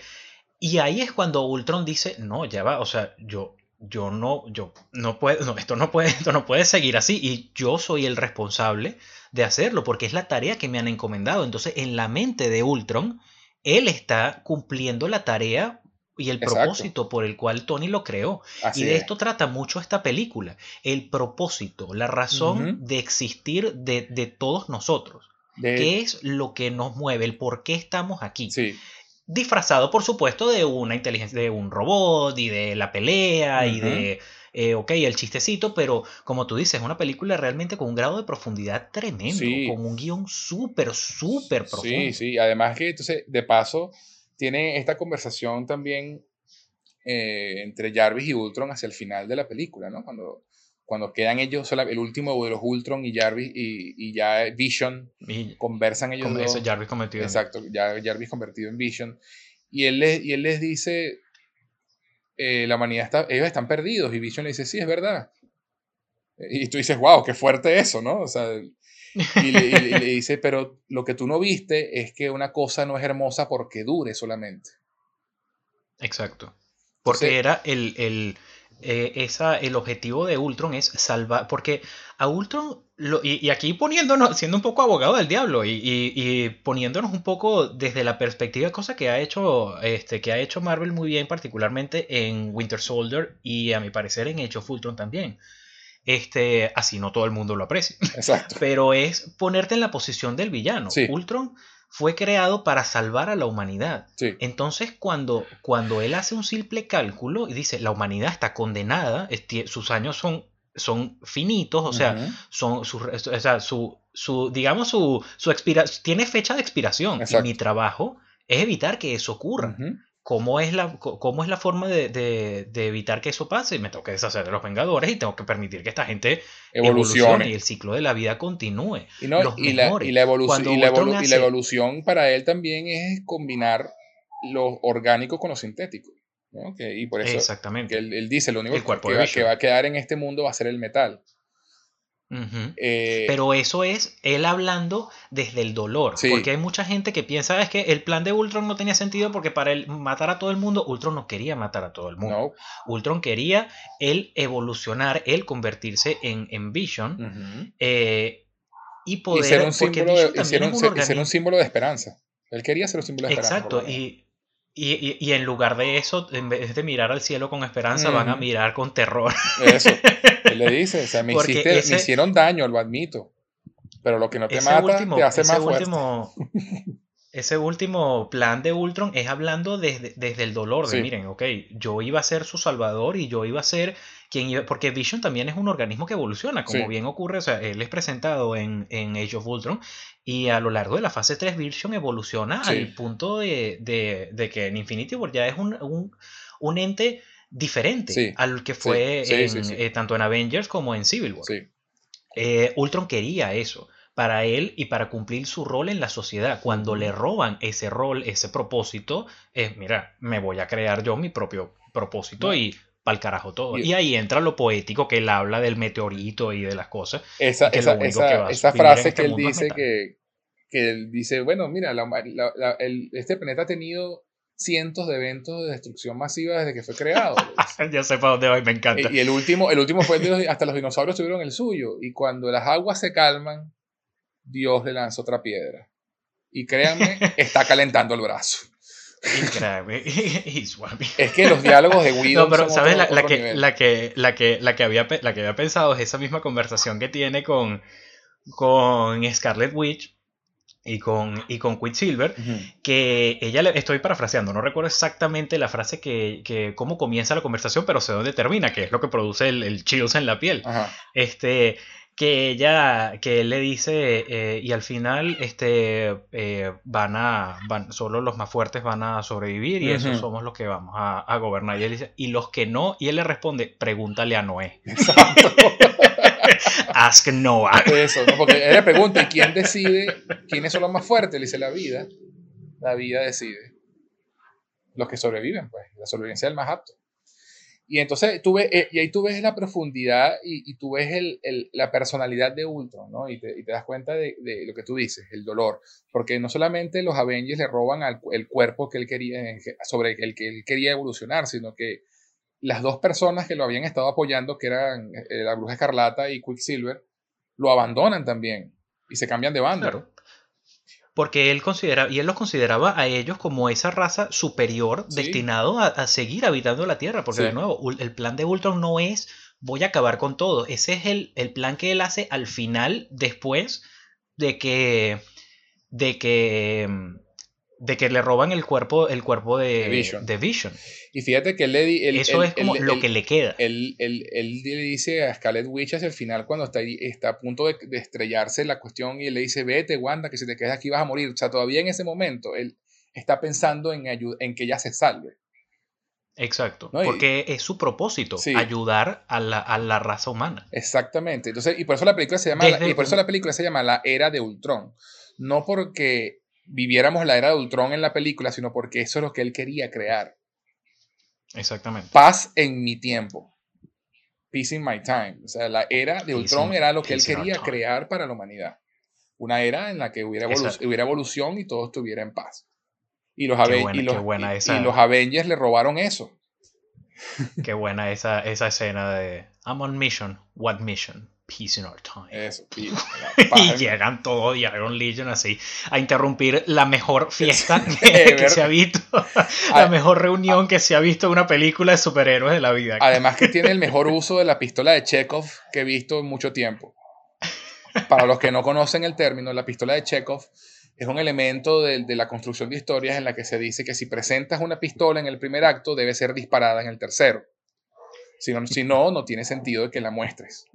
y ahí es cuando Ultron dice, no, ya va, o sea, yo, yo no, yo no puedo, no, esto no puede, esto no puede seguir así y yo soy el responsable de hacerlo porque es la tarea que me han encomendado. Entonces, en la mente de Ultron, él está cumpliendo la tarea y el propósito por el cual Tony lo creó. y de esto trata mucho esta película, el propósito, la razón de existir de, todos nosotros. ¿Qué es lo que nos mueve? El por qué estamos aquí. Disfrazado, por supuesto, de una inteligencia, de un robot y de la pelea y de eh, ok, el chistecito, pero como tú dices, es una película realmente con un grado de profundidad tremendo, con un guion súper, súper profundo. Sí, sí, además que entonces, de paso, tiene esta conversación también eh, entre Jarvis y Ultron hacia el final de la película, ¿no? Cuando, cuando quedan ellos, el último de los Ultron y Jarvis y, ya Vision conversan ellos dos. Jarvis convertido Exacto, ya Jarvis convertido en Vision. Y él, les, y él les dice, eh, la humanidad está, ellos están perdidos. Y Vision le dice, sí, es verdad. Y tú dices, wow, qué fuerte eso, ¿no? O sea, y le, dice, pero lo que tú no viste es que una cosa no es hermosa porque dure solamente. Exacto. Porque era el, el, eh, esa, el objetivo de Ultron es salvar, porque a Ultron, y, aquí poniéndonos, siendo un poco abogado del diablo y, poniéndonos un poco desde la perspectiva, cosa que ha hecho, este, que ha hecho Marvel muy bien, particularmente en Winter Soldier y a mi parecer en Age of Ultron también. Este, así no todo el mundo lo aprecia. Exacto. Pero es ponerte en la posición del villano. Ultron fue creado para salvar a la humanidad. Entonces, cuando, cuando él hace un simple cálculo y dice, la humanidad está condenada, sus años son, son finitos, o sea, son su, o sea, su, su, digamos, su, su tiene fecha de expiración. Y mi trabajo es evitar que eso ocurra. ¿Cómo es la, cómo es la forma de, evitar que eso pase? Me tengo que deshacer de los Vengadores y tengo que permitir que esta gente evolucione, y el ciclo de la vida continúe. Y, la, evolución, y, la evolución para él también es combinar lo orgánico con lo sintético. y por eso Exactamente. Que él, dice, lo único que va a quedar en este mundo va a ser el metal. Eh, Pero eso es él hablando desde el dolor. Porque hay mucha gente que piensa es que el plan de Ultron no tenía sentido porque para él matar a todo el mundo, Ultron no quería matar a todo el mundo. Ultron quería él evolucionar, él convertirse en, en Vision eh, y poder... ser un, símbolo de, un, símbolo de esperanza. Él quería ser un símbolo de esperanza. Exacto. Y, y, en lugar de eso, en vez de mirar al cielo con esperanza, van a mirar con terror. Eso. Él le dice, o sea, me, hicieron daño, lo admito. Pero lo que no te mata te hace más último, ese último plan de Ultron es hablando desde, desde el dolor, de miren, ok, yo iba a ser su salvador y yo iba a ser quien iba, porque Vision también es un organismo que evoluciona, como bien ocurre, o sea, él es presentado en, en, Age of Ultron y a lo largo de la fase 3 Vision evoluciona al punto de, de, que en Infinity War ya es un, un, un ente diferente al que fue eh, tanto en Avengers como en Civil War. Eh, Ultron quería eso para él y para cumplir su rol en la sociedad. Cuando le roban ese rol, ese propósito, es, mira, me voy a crear yo mi propio propósito y pa'l carajo todo. Y, ahí entra lo poético que él habla del meteorito y de las cosas. Esa, frase que, él dice que, que él dice, bueno, mira, este planeta ha tenido cientos de eventos de destrucción masiva desde que fue creado. ya sé para dónde va y me encanta. Y el último, el último fue el hasta los dinosaurios tuvieron el suyo. Y cuando las aguas se calman, Dios le lanza otra piedra. Y créanme, está calentando el brazo. Y. Es que los diálogos de Widow. No, pero ¿sabes? la, que, la, que, la, que, la, que había, la que había pensado es esa misma conversación que tiene con, con Scarlet Witch y con, y con Quicksilver, que ella, le, estoy parafraseando, no recuerdo exactamente la frase que, que, cómo comienza la conversación, pero sé dónde termina, que es lo que produce el, el chills en la piel. Este, que ella, que él le dice, eh, y al final este, eh, van a, van, solo los más fuertes van a sobrevivir y esos somos los que vamos a, gobernar. Y él dice, y los que no, y él le responde, pregúntale a Noé. Exacto. Ask Noah. Eso, porque él le pregunta, ¿y quién decide quiénes son los más fuertes? Le dice, la vida. La vida decide. Los que sobreviven, pues. La sobrevivencia del más apto. Y entonces tú ves, eh, y ahí tú ves la profundidad y, tú ves el, la personalidad de Ultron, ¿no? Y te, y te das cuenta de, de, lo que tú dices, el dolor. Porque no solamente los Avengers le roban al, el cuerpo que él quería, sobre el que él quería evolucionar, sino que las dos personas que lo habían estado apoyando, que eran eh, la Bruja Escarlata y Quicksilver, lo abandonan también y se cambian de banda. Claro porque él considera, y él los consideraba a ellos como esa raza superior destinado a, seguir habitando la Tierra, porque de nuevo, el plan de Ultron no es voy a acabar con todo, ese es el, el plan que él hace al final, después de que, de que mm, de que le roban el cuerpo, el cuerpo de, Vision. Y fíjate que él le Eso es como lo que le queda. Él, le dice a Scarlet Witch hacia el final, cuando está, está a punto de, estrellarse la cuestión, y él le dice: Vete, Wanda, que si te quedas aquí vas a morir. O sea, todavía en ese momento, él está pensando en, en que ella se salve. Exacto, porque es su propósito, ayudar a la, a la, raza humana. Exactamente. Entonces, y por eso la película se llama, y por eso la película se llama La Era de Ultron. No porque viviéramos la era de Ultron en la película, sino porque eso es lo que él quería crear. Exactamente. Paz en mi tiempo. Peace in my time. O sea, la era de Ultron era lo que él quería crear para la humanidad. Una era en la que hubiera, hubiera evolución y todo estuviera en paz. Y los, y, los, Avengers le robaron eso. Qué buena esa, esa escena de I'm on mission. What mission? Peace in our time. Eso, y llegan todos Iron Legion así a interrumpir la mejor fiesta que, se ha visto, la mejor reunión que se ha visto en una película de superhéroes de la vida. Además que tiene el mejor uso de la pistola de Chekhov que he visto en mucho tiempo. Para los que no conocen el término, la pistola de Chekhov es un elemento de, de la construcción de historias en la que se dice que si presentas una pistola en el primer acto debe ser disparada en el tercero. Si no, si no, no tiene sentido que la muestres.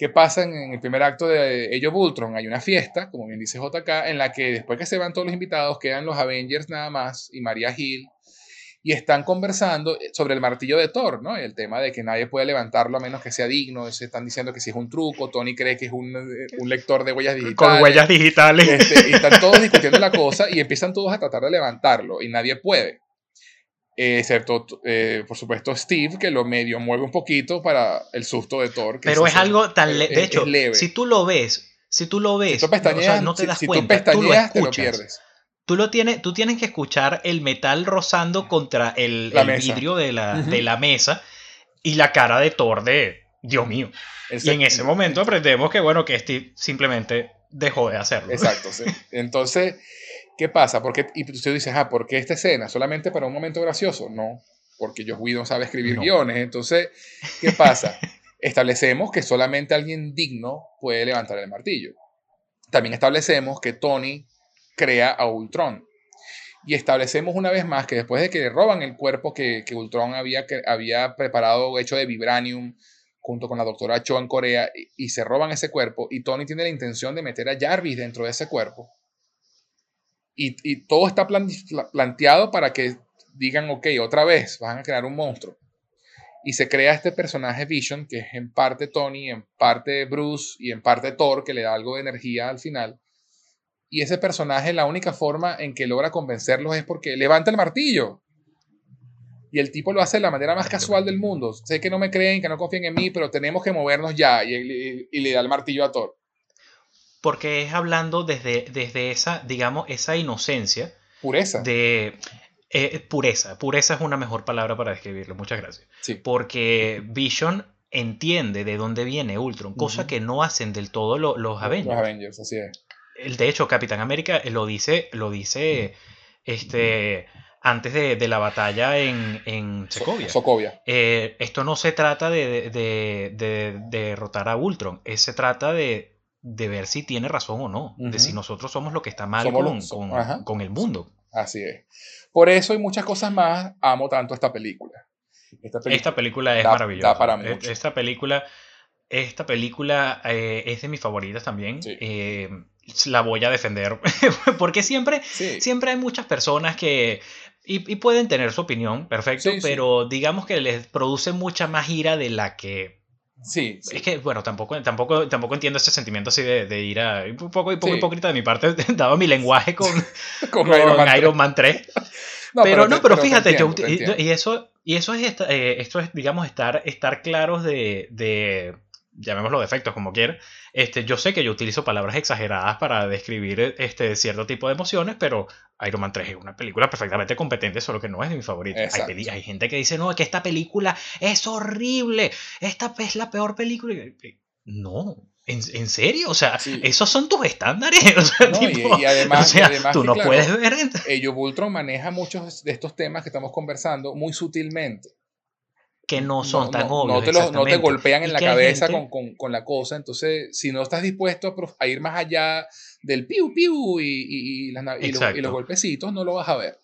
¿Qué pasa en el primer acto de of Ultron? Hay una fiesta, como bien dice JK, en la que después que se van todos los invitados, quedan los Avengers nada más y María Hill, y están conversando sobre el martillo de Thor, ¿no? El tema de que nadie puede levantarlo a menos que sea digno. Se están diciendo que si es un truco, Tony cree que es un, un lector de huellas digitales. Con huellas digitales. Este, y están todos discutiendo la cosa y empiezan todos a tratar de levantarlo y nadie puede. Eh, excepto, eh, por supuesto, Steve, que lo medio mueve un poquito para el susto de Thor. Pero es, algo tan leve. De hecho, si tú lo ves, si tú lo ves, no te das cuenta, tú, lo escuchas. lo pierdes. Tú, lo tienes, tú tienes que escuchar el metal rozando contra el, vidrio de la, de la mesa y la cara de Thor de Dios mío. Y en ese momento aprendemos que, bueno, que Steve simplemente dejó de hacerlo. Exacto, sí. Entonces, ¿Qué pasa? Porque, y tú dices, ah, ¿por qué esta escena? ¿Solamente para un momento gracioso? No, porque Josh Whedon sabe escribir guiones. Entonces, ¿qué pasa? establecemos que solamente alguien digno puede levantar el martillo. También establecemos que Tony crea a Ultron. Y establecemos una vez más que después de que le roban el cuerpo que, que Ultron había, que había preparado, hecho de vibranium, junto con la doctora Cho en Corea, y, y se roban ese cuerpo, y Tony tiene la intención de meter a Jarvis dentro de ese cuerpo y, todo está planteado para que digan, ok, otra vez van a crear un monstruo. Y se crea este personaje Vision, que es en parte Tony, en parte Bruce y en parte Thor, que le da algo de energía al final. Y ese personaje, la única forma en que logra convencerlos es porque levanta el martillo. Y el tipo lo hace de la manera más casual del mundo. Sé que no me creen, que no confían en mí, pero tenemos que movernos ya. Y le da el martillo a Thor porque es hablando desde, desde esa, digamos, esa inocencia. Pureza. De, Eh, pureza, pureza es una mejor palabra para describirlo, muchas gracias. Sí. Porque Vision entiende de dónde viene Ultron, cosa que no hacen del todo los Avengers. Los Avengers, así es. De hecho, Capitán América lo dice, lo dice este, antes de, la batalla en, en Sokovia. Eh, esto no se trata de, de, derrotar a Ultron, se trata de, ver si tiene razón o no, de si nosotros somos lo que está mal con, con, el mundo. Así es. Por eso y muchas cosas más amo tanto esta película. Esta película, es maravillosa. Esta película, esta película eh, es de mis favoritas también. Eh, la voy a defender. Porque siempre, siempre hay muchas personas que. Y, pueden tener su opinión, perfecto, pero digamos que les produce mucha más ira de la que Sí, Es que, bueno, tampoco, tampoco, tampoco entiendo ese sentimiento así de, de ir a. Un poco, hipócrita de mi parte, dado mi lenguaje con, con, Iron, Man 3. pero, no, pero, fíjate, yo, y, eso, y eso es, eh, esto es, digamos, estar, estar claros de, de llamémoslo defectos como quieras, este, yo sé que yo utilizo palabras exageradas para describir este, cierto tipo de emociones, pero Iron Man 3 es una película perfectamente competente, solo que no es de mi favorito. Hay, hay, gente que dice, no, que esta película es horrible, esta es la peor película. No, ¿En, serio? O sea, esos son tus estándares. y, además, tú no puedes ver. Ellos Ultron maneja muchos de estos temas que estamos conversando muy sutilmente que no son tan obvios. No te, golpean en la cabeza con, la cosa. Entonces, si no estás dispuesto a, ir más allá del piu piu y, los, golpecitos, no lo vas a ver.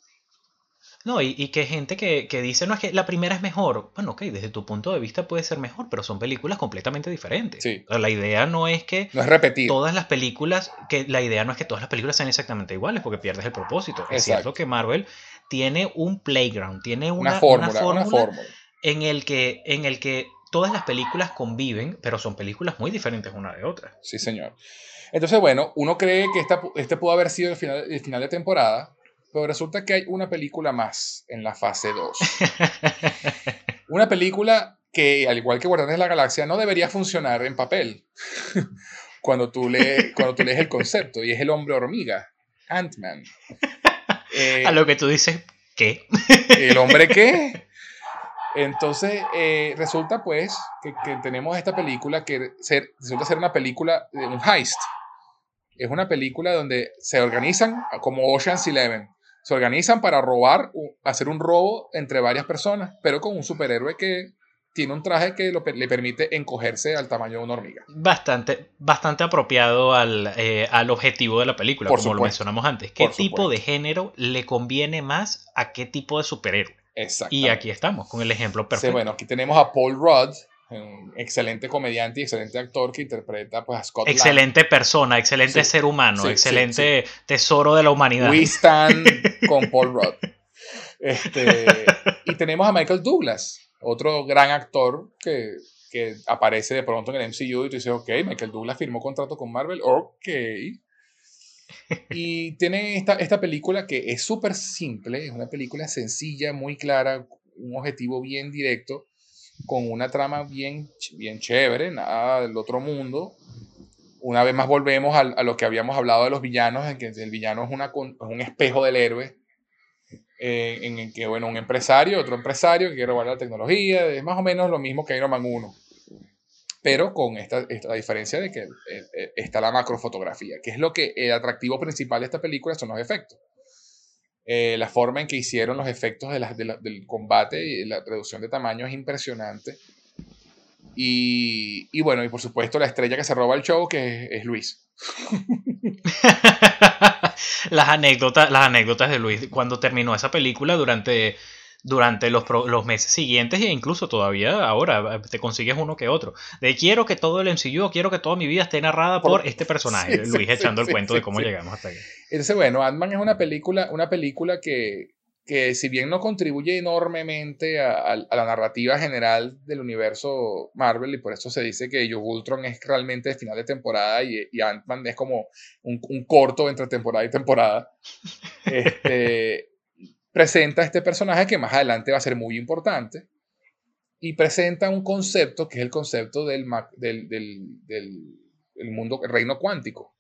No, y, que gente que, dice, no, es que la primera es mejor. Bueno, ok, desde tu punto de vista puede ser mejor, pero son películas completamente diferentes. la idea no es que... No es repetir. Todas las películas, que la idea no es que todas las películas sean exactamente iguales, porque pierdes el propósito. Es cierto que Marvel tiene un playground, tiene una, fórmula, una fórmula en el que, en el que todas las películas conviven, pero son películas muy diferentes una de otra. Sí, señor. Entonces, bueno, uno cree que esta, este pudo haber sido el final, el final de temporada, pero resulta que hay una película más en la fase 2. una película que, al igual que Guardianes de la Galaxia, no debería funcionar en papel cuando tú lees, cuando tú lees el concepto, y es el hombre hormiga, Ant-Man. A lo que tú dices, ¿qué? ¿El hombre qué? Entonces, eh, resulta pues que, tenemos esta película que ser, resulta ser una película de un heist. Es una película donde se organizan, como Ocean's Eleven, se organizan para robar, hacer un robo entre varias personas, pero con un superhéroe que tiene un traje que le permite encogerse al tamaño de una hormiga. Bastante, bastante apropiado al, eh, objetivo de la película, como lo mencionamos antes. ¿Qué tipo de género le conviene más a qué tipo de superhéroe? Y aquí estamos, con el ejemplo perfecto. bueno, aquí tenemos a Paul Rudd, un excelente comediante y excelente actor que interpreta pues, a Scott Excelente persona, excelente ser humano, excelente tesoro de la humanidad. We stand con Paul Rudd. Este, y tenemos a Michael Douglas, otro gran actor que, que, aparece de pronto en el MCU y tú dices, ok, Michael Douglas firmó contrato con Marvel, ok. Y tiene esta, esta película que es súper simple, es una película sencilla, muy clara, un objetivo bien directo, con una trama bien, bien chévere, nada del otro mundo. Una vez más volvemos a, a lo que habíamos hablado de los villanos, en que el villano es, una, un espejo del héroe, eh, en el que, bueno, un empresario, otro empresario que quiere robar la tecnología, es más o menos lo mismo que Iron Man 1 pero con esta, esta diferencia de que eh, eh, está la macrofotografía, que es lo que el atractivo principal de esta película son los efectos. Eh, la forma en que hicieron los efectos de del combate y la reducción de tamaño es impresionante. Y, y, bueno, y por supuesto la estrella que se roba el show, que es, Luis. las, anécdotas, las anécdotas de Luis cuando terminó esa película durante durante los, los, meses siguientes e incluso todavía ahora te consigues uno que otro. De quiero que todo el MCU, quiero que toda mi vida esté narrada por, este personaje, Luis echando el cuento de cómo llegamos hasta aquí. Entonces, bueno, Ant-Man es una película, una película que, que si bien no contribuye enormemente a, la narrativa general del universo Marvel, y por eso se dice que Joe Ultron es realmente el final de temporada y, y Ant-Man es como un, un, corto entre temporada y temporada, este, presenta este personaje que más adelante va a ser muy importante y presenta un concepto que es el concepto del, del, del, del, mundo, el reino cuántico,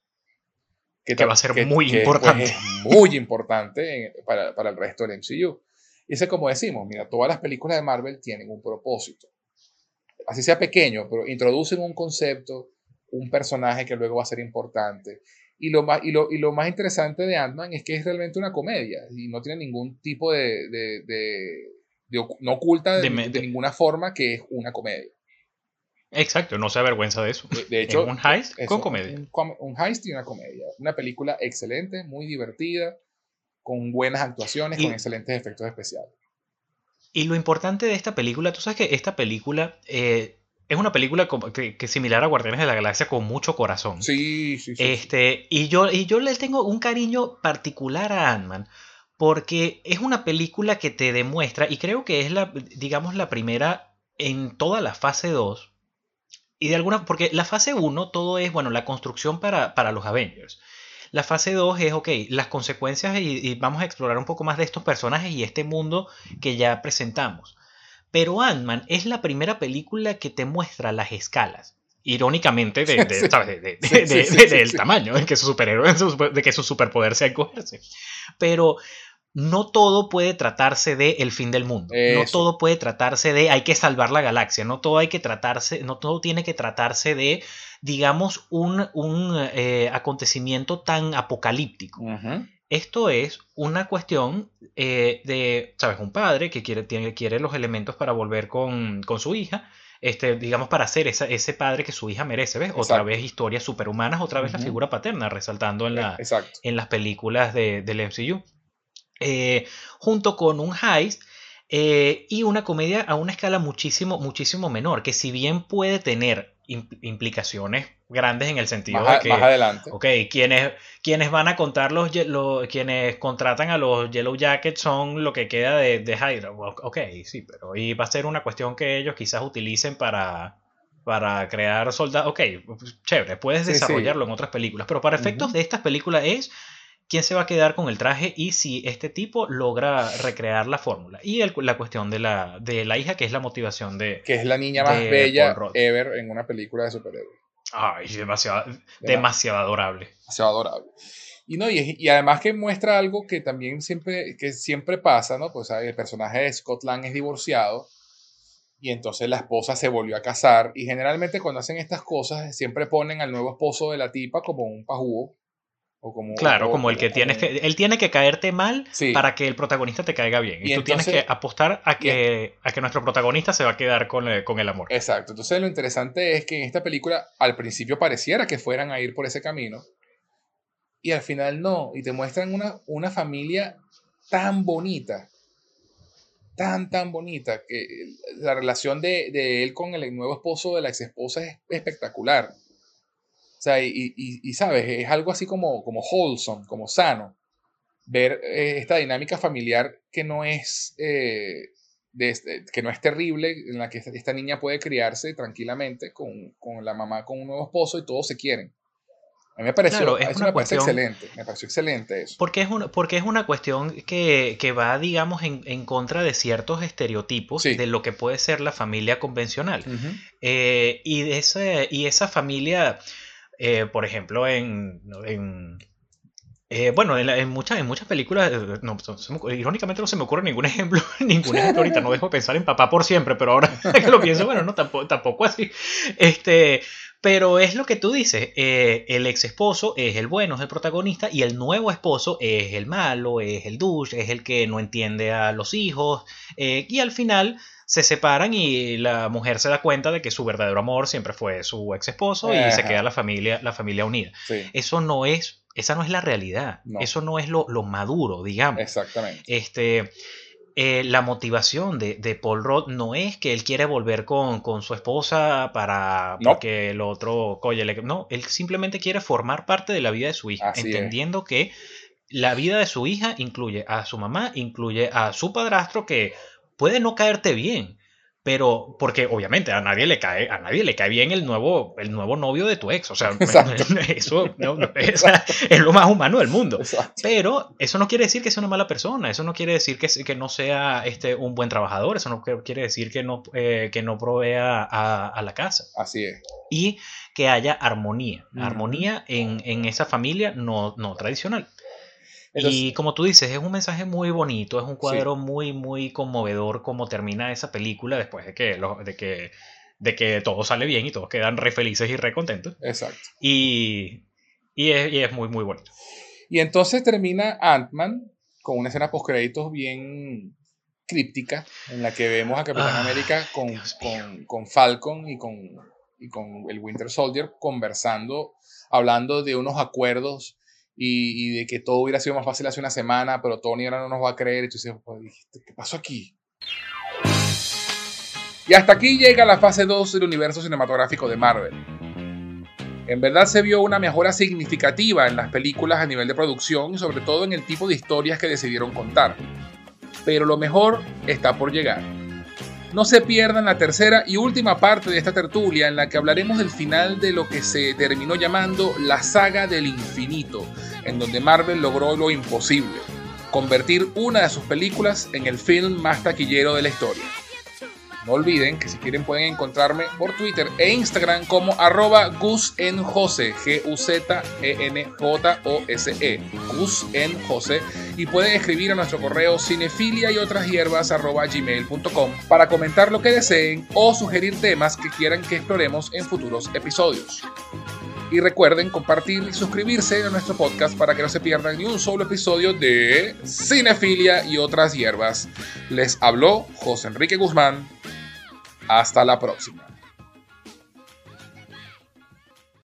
que, va a ser muy pues, importante. muy importante para, para, el resto del MCU. Y ese, como decimos, mira, todas las películas de Marvel tienen un propósito. Así sea pequeño, pero introducen un concepto, un personaje que luego va a ser importante. Y lo más, y lo, y lo más interesante de Ant-Man es que es realmente una comedia y no tiene ningún tipo de. de, de, no oculta de, ninguna forma que es una comedia. Exacto, no se avergüenza de eso. De, hecho, un heist con comedia. Un, un, heist y una comedia. Una película excelente, muy divertida, con buenas actuaciones, con excelentes efectos especiales. Y lo importante de esta película, tú sabes que esta película eh, es una película que, es similar a Guardianes de la Galaxia con mucho corazón. Sí, sí, sí. Este, y, yo, y yo le tengo un cariño particular a Ant-Man porque es una película que te demuestra, y creo que es la, digamos, la primera en toda la fase 2. Y de alguna, porque la fase 1 todo es, bueno, la construcción para, para los Avengers. La fase 2 es, ok, las consecuencias y, vamos a explorar un poco más de estos personajes y este mundo que ya presentamos. Pero Ant-Man es la primera película que te muestra las escalas. Irónicamente, de, del tamaño, de que su superhéroe, de que su superpoder sea encogerse. Pero no todo puede tratarse de el fin del mundo. No todo puede tratarse de hay que salvar la galaxia. No todo hay que tratarse, no todo tiene que tratarse de, digamos, un, un eh, acontecimiento tan apocalíptico. Esto es una cuestión eh, de, ¿sabes? Un padre que quiere, tiene, quiere los elementos para volver con, su hija. Este, digamos, para ser ese padre que su hija merece, ¿ves? Otra vez historias superhumanas, otra vez la figura paterna, resaltando en, la, en las películas de, del MCU. Eh, junto con un heist eh, y una comedia a una escala muchísimo, muchísimo menor, que si bien puede tener implicaciones grandes en el sentido de que, más adelante. ok, quienes, quienes van a contar los, quienes contratan a los Yellow Jackets son lo que queda de, de Hydra, ok, sí, pero y va a ser una cuestión que ellos quizás utilicen para, para crear soldados, ok, chévere, puedes desarrollarlo en otras películas, pero para efectos de estas películas es quién se va a quedar con el traje y si este tipo logra recrear la fórmula. Y la cuestión de la, de la hija, que es la motivación de... Que es la niña más bella ever en una película de superhéroes. Ay, demasiado, demasiado adorable. Demasiado adorable. Y, no, y, además que muestra algo que también siempre, que siempre pasa, ¿no? Pues el personaje de Scott Lang es divorciado y entonces la esposa se volvió a casar y generalmente cuando hacen estas cosas siempre ponen al nuevo esposo de la tipa como un pajúo claro, como el que tienes que. Él tiene que caerte mal para que el protagonista te caiga bien. Y, tú tienes que apostar a que, a que nuestro protagonista se va a quedar con el, con el amor. Exacto. Entonces lo interesante es que en esta película al principio pareciera que fueran a ir por ese camino. Y al final no. Y te muestran una, una familia tan bonita. Tan, tan bonita. Que la relación de, de él con el nuevo esposo de la ex esposa es espectacular sea, y, sabes, es algo así como, como wholesome, como sano, ver eh, esta dinámica familiar que no es... Eh, este, que no es terrible, en la que esta niña puede criarse tranquilamente con, con, la mamá, con un nuevo esposo y todos se quieren. A mí me pareció, es una cuestión, excelente, me pareció excelente eso. Porque es una, porque es una cuestión que, que va, digamos, en, en, contra de ciertos estereotipos de lo que puede ser la familia convencional. Eh, y, ese, y esa familia eh, por ejemplo, en, eh, bueno, en, muchas, en muchas películas, eh, irónicamente no se me ocurre ningún ejemplo, ningún ejemplo ahorita, no dejo pensar en papá por siempre, pero ahora que lo pienso, bueno, no, tampoco, tampoco así. Este, pero es lo que tú dices, el ex esposo es el bueno, es el protagonista, y el nuevo esposo es el malo, es el douche, es el que no entiende a los hijos, y al final se separan y la mujer se da cuenta de que su verdadero amor siempre fue su ex esposo y se queda la familia, la familia unida. Eso no es, esa no es la realidad. Eso no es lo, maduro, digamos. Exactamente. Este, eh, la motivación de, Paul Roth no es que él quiere volver con, su esposa para que el otro coye No, él simplemente quiere formar parte de la vida de su hija, entendiendo que la vida de su hija incluye a su mamá, incluye a su padrastro que puede no caerte bien, pero porque obviamente a nadie le cae a nadie le cae bien el nuevo el nuevo novio de tu ex o sea eso es, lo más humano del mundo. Pero eso no quiere decir que sea una mala persona eso no quiere decir que, que no sea este un buen trabajador eso no quiere decir que no eh, que no provea a, la casa. Así es. Y que haya armonía armonía en, en, esa familia no, no tradicional y como tú dices, es un mensaje muy bonito, es un cuadro muy, muy conmovedor como termina esa película después de que, de que, de que todo sale bien y todos quedan re felices y re contentos. Exacto. Y, y, es, y es muy, muy bonito. Y entonces termina Ant-Man con una escena post-créditos bien críptica en la que vemos a Capitán ah, América con, con, con, Falcon y con, y con el Winter Soldier conversando, hablando de unos acuerdos y, de que todo hubiera sido más fácil hace una semana, pero Tony ahora no nos va a creer. Y tú dices, pues, ¿qué pasó aquí? Y hasta aquí llega la fase 2 del universo cinematográfico de Marvel. En verdad se vio una mejora significativa en las películas a nivel de producción y sobre todo en el tipo de historias que decidieron contar. Pero lo mejor está por llegar. No se pierdan la tercera y última parte de esta tertulia en la que hablaremos del final de lo que se terminó llamando la saga del infinito, en donde Marvel logró lo imposible, convertir una de sus películas en el film más taquillero de la historia. No olviden que si quieren pueden encontrarme por Twitter e Instagram como arroba gusenjose, G-U-Z-E-N-J-O-S-E, Jose, y pueden escribir a nuestro correo cinefilia y otras hierbas arroba gmail.com para comentar lo que deseen o sugerir temas que quieran que exploremos en futuros episodios. Y recuerden compartir y suscribirse a nuestro podcast para que no se pierdan ni un solo episodio de Cinefilia y otras hierbas. Les habló José Enrique Guzmán. Hasta la próxima.